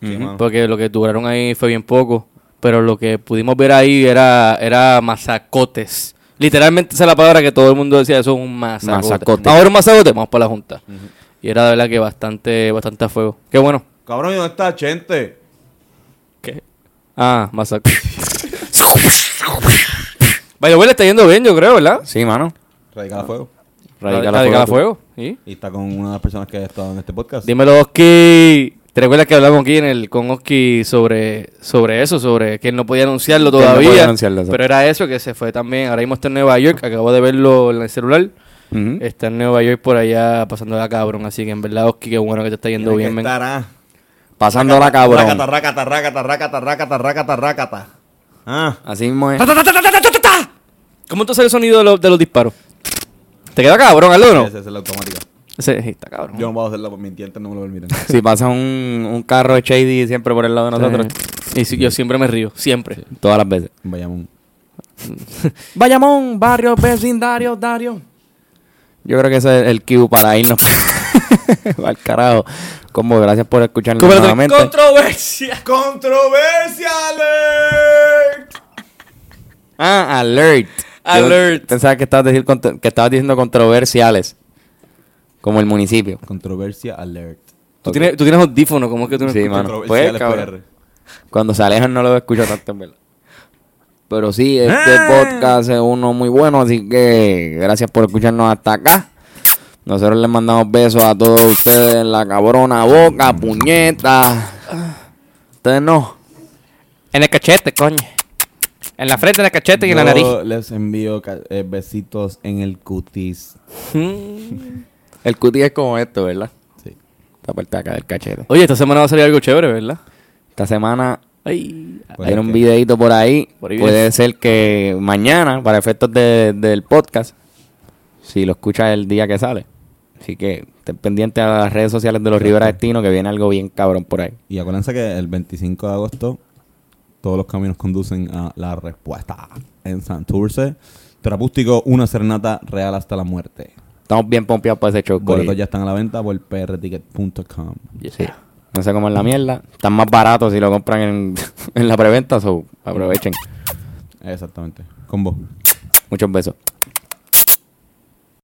Speaker 2: Sí.
Speaker 4: Porque lo que duraron ahí fue bien poco. Pero lo que pudimos ver ahí era, era masacotes Literalmente esa es la palabra que todo el mundo decía, eso es un masacote.
Speaker 1: Masacote.
Speaker 4: Vamos a ver un masacote, vamos para la junta. Y era de verdad que bastante, bastante a fuego. Qué bueno.
Speaker 2: Cabrón, ¿y dónde está Chente?
Speaker 4: ¿Qué? Ah, masacote. Vaya, le está yendo bien, yo creo, ¿verdad?
Speaker 1: Sí, mano.
Speaker 2: Radical a fuego.
Speaker 1: Radical
Speaker 4: Radical
Speaker 1: a
Speaker 4: a
Speaker 1: fuego.
Speaker 4: fuego. ¿Sí?
Speaker 2: Y está con una de las personas que ha estado en este podcast.
Speaker 4: Dímelo, Oski. ¿Te recuerdas que hablamos aquí en el, con Oski sobre, sobre eso? Sobre que él no podía anunciarlo
Speaker 1: él no
Speaker 4: todavía.
Speaker 1: podía anunciarlo,
Speaker 4: pero era eso que se fue también. Ahora mismo está en Nueva York. Acabo de verlo en el celular. Está en Nueva York por allá pasando la cabrón. Así que en verdad, Oski, qué bueno que te está yendo bien,
Speaker 2: que
Speaker 4: men.
Speaker 2: estar, ah.
Speaker 1: Pasando la cabrón.
Speaker 2: rácata, rácata, rácata, rácata, rácata, rácata. Ah.
Speaker 1: Así mismo es.
Speaker 4: ¿Cómo sale el sonido de, los- de los disparos? ¿Te queda cabrón, Aldo, no?
Speaker 2: Esa es la automática.
Speaker 4: Sí, está cabrón.
Speaker 2: Yo no puedo hacerla por mi dientes, no me lo permiten.
Speaker 1: Si pasa un, un carro de Shady siempre por el lado de nosotros,
Speaker 4: Y si- yo siempre me río, siempre.
Speaker 1: todas las veces.
Speaker 2: Vayamos.
Speaker 1: Bayamón, barrio, vecindario, Dario. Yo creo que ese es el cue para irnos al carajo. Como gracias por escucharnos nuevamente.
Speaker 4: Controversia.
Speaker 2: ¡Controversia alert!
Speaker 1: Ah, alert. Yo
Speaker 4: Alert.
Speaker 1: Pensaba que estabas, decir contro- que estabas diciendo controversiales. Como el municipio.
Speaker 2: Controversia alert.
Speaker 4: ¿Tú, tienes, tú tienes audífono, ¿cómo es que tú no
Speaker 1: Sí,
Speaker 4: escuchas?
Speaker 1: mano. Pues, cabrón. Cuando se alejan no lo escucho tanto, en verdad. Pero sí, este
Speaker 2: Ah.
Speaker 1: podcast es uno muy bueno, así que gracias por escucharnos hasta acá. Nosotros les mandamos besos a todos ustedes en la cabrona boca, puñeta. Ustedes no.
Speaker 4: En el cachete, coño. En la frente, en el cachete y en la nariz.
Speaker 2: Yo les envío eh, besitos en el cutis.
Speaker 1: El cutie es como esto, ¿verdad?
Speaker 2: Sí.
Speaker 1: Esta parte de acá del cachete.
Speaker 4: Oye, esta semana va a salir algo chévere, ¿verdad?
Speaker 1: Esta semana
Speaker 4: Ay,
Speaker 1: hay un
Speaker 2: que-
Speaker 1: videito por ahí.
Speaker 4: Por ahí
Speaker 1: Puede ser que mañana, para efectos de- del podcast, si lo escuchas el día que sale. Así que estén pendientes a las redes sociales de los Rivera Destino, que viene algo bien cabrón por ahí.
Speaker 2: Y acuérdense que el 25 de agosto todos los caminos conducen a la respuesta en Santurce. Terapústico, una serenata real hasta la muerte.
Speaker 1: Estamos bien pompeados para ese show.
Speaker 2: Boletos ya están a la venta por prticket.com.
Speaker 1: Sí. No sé cómo es la mierda. Están más baratos si lo compran en, en la preventa, so aprovechen.
Speaker 2: Exactamente. Con vos.
Speaker 1: Muchos besos.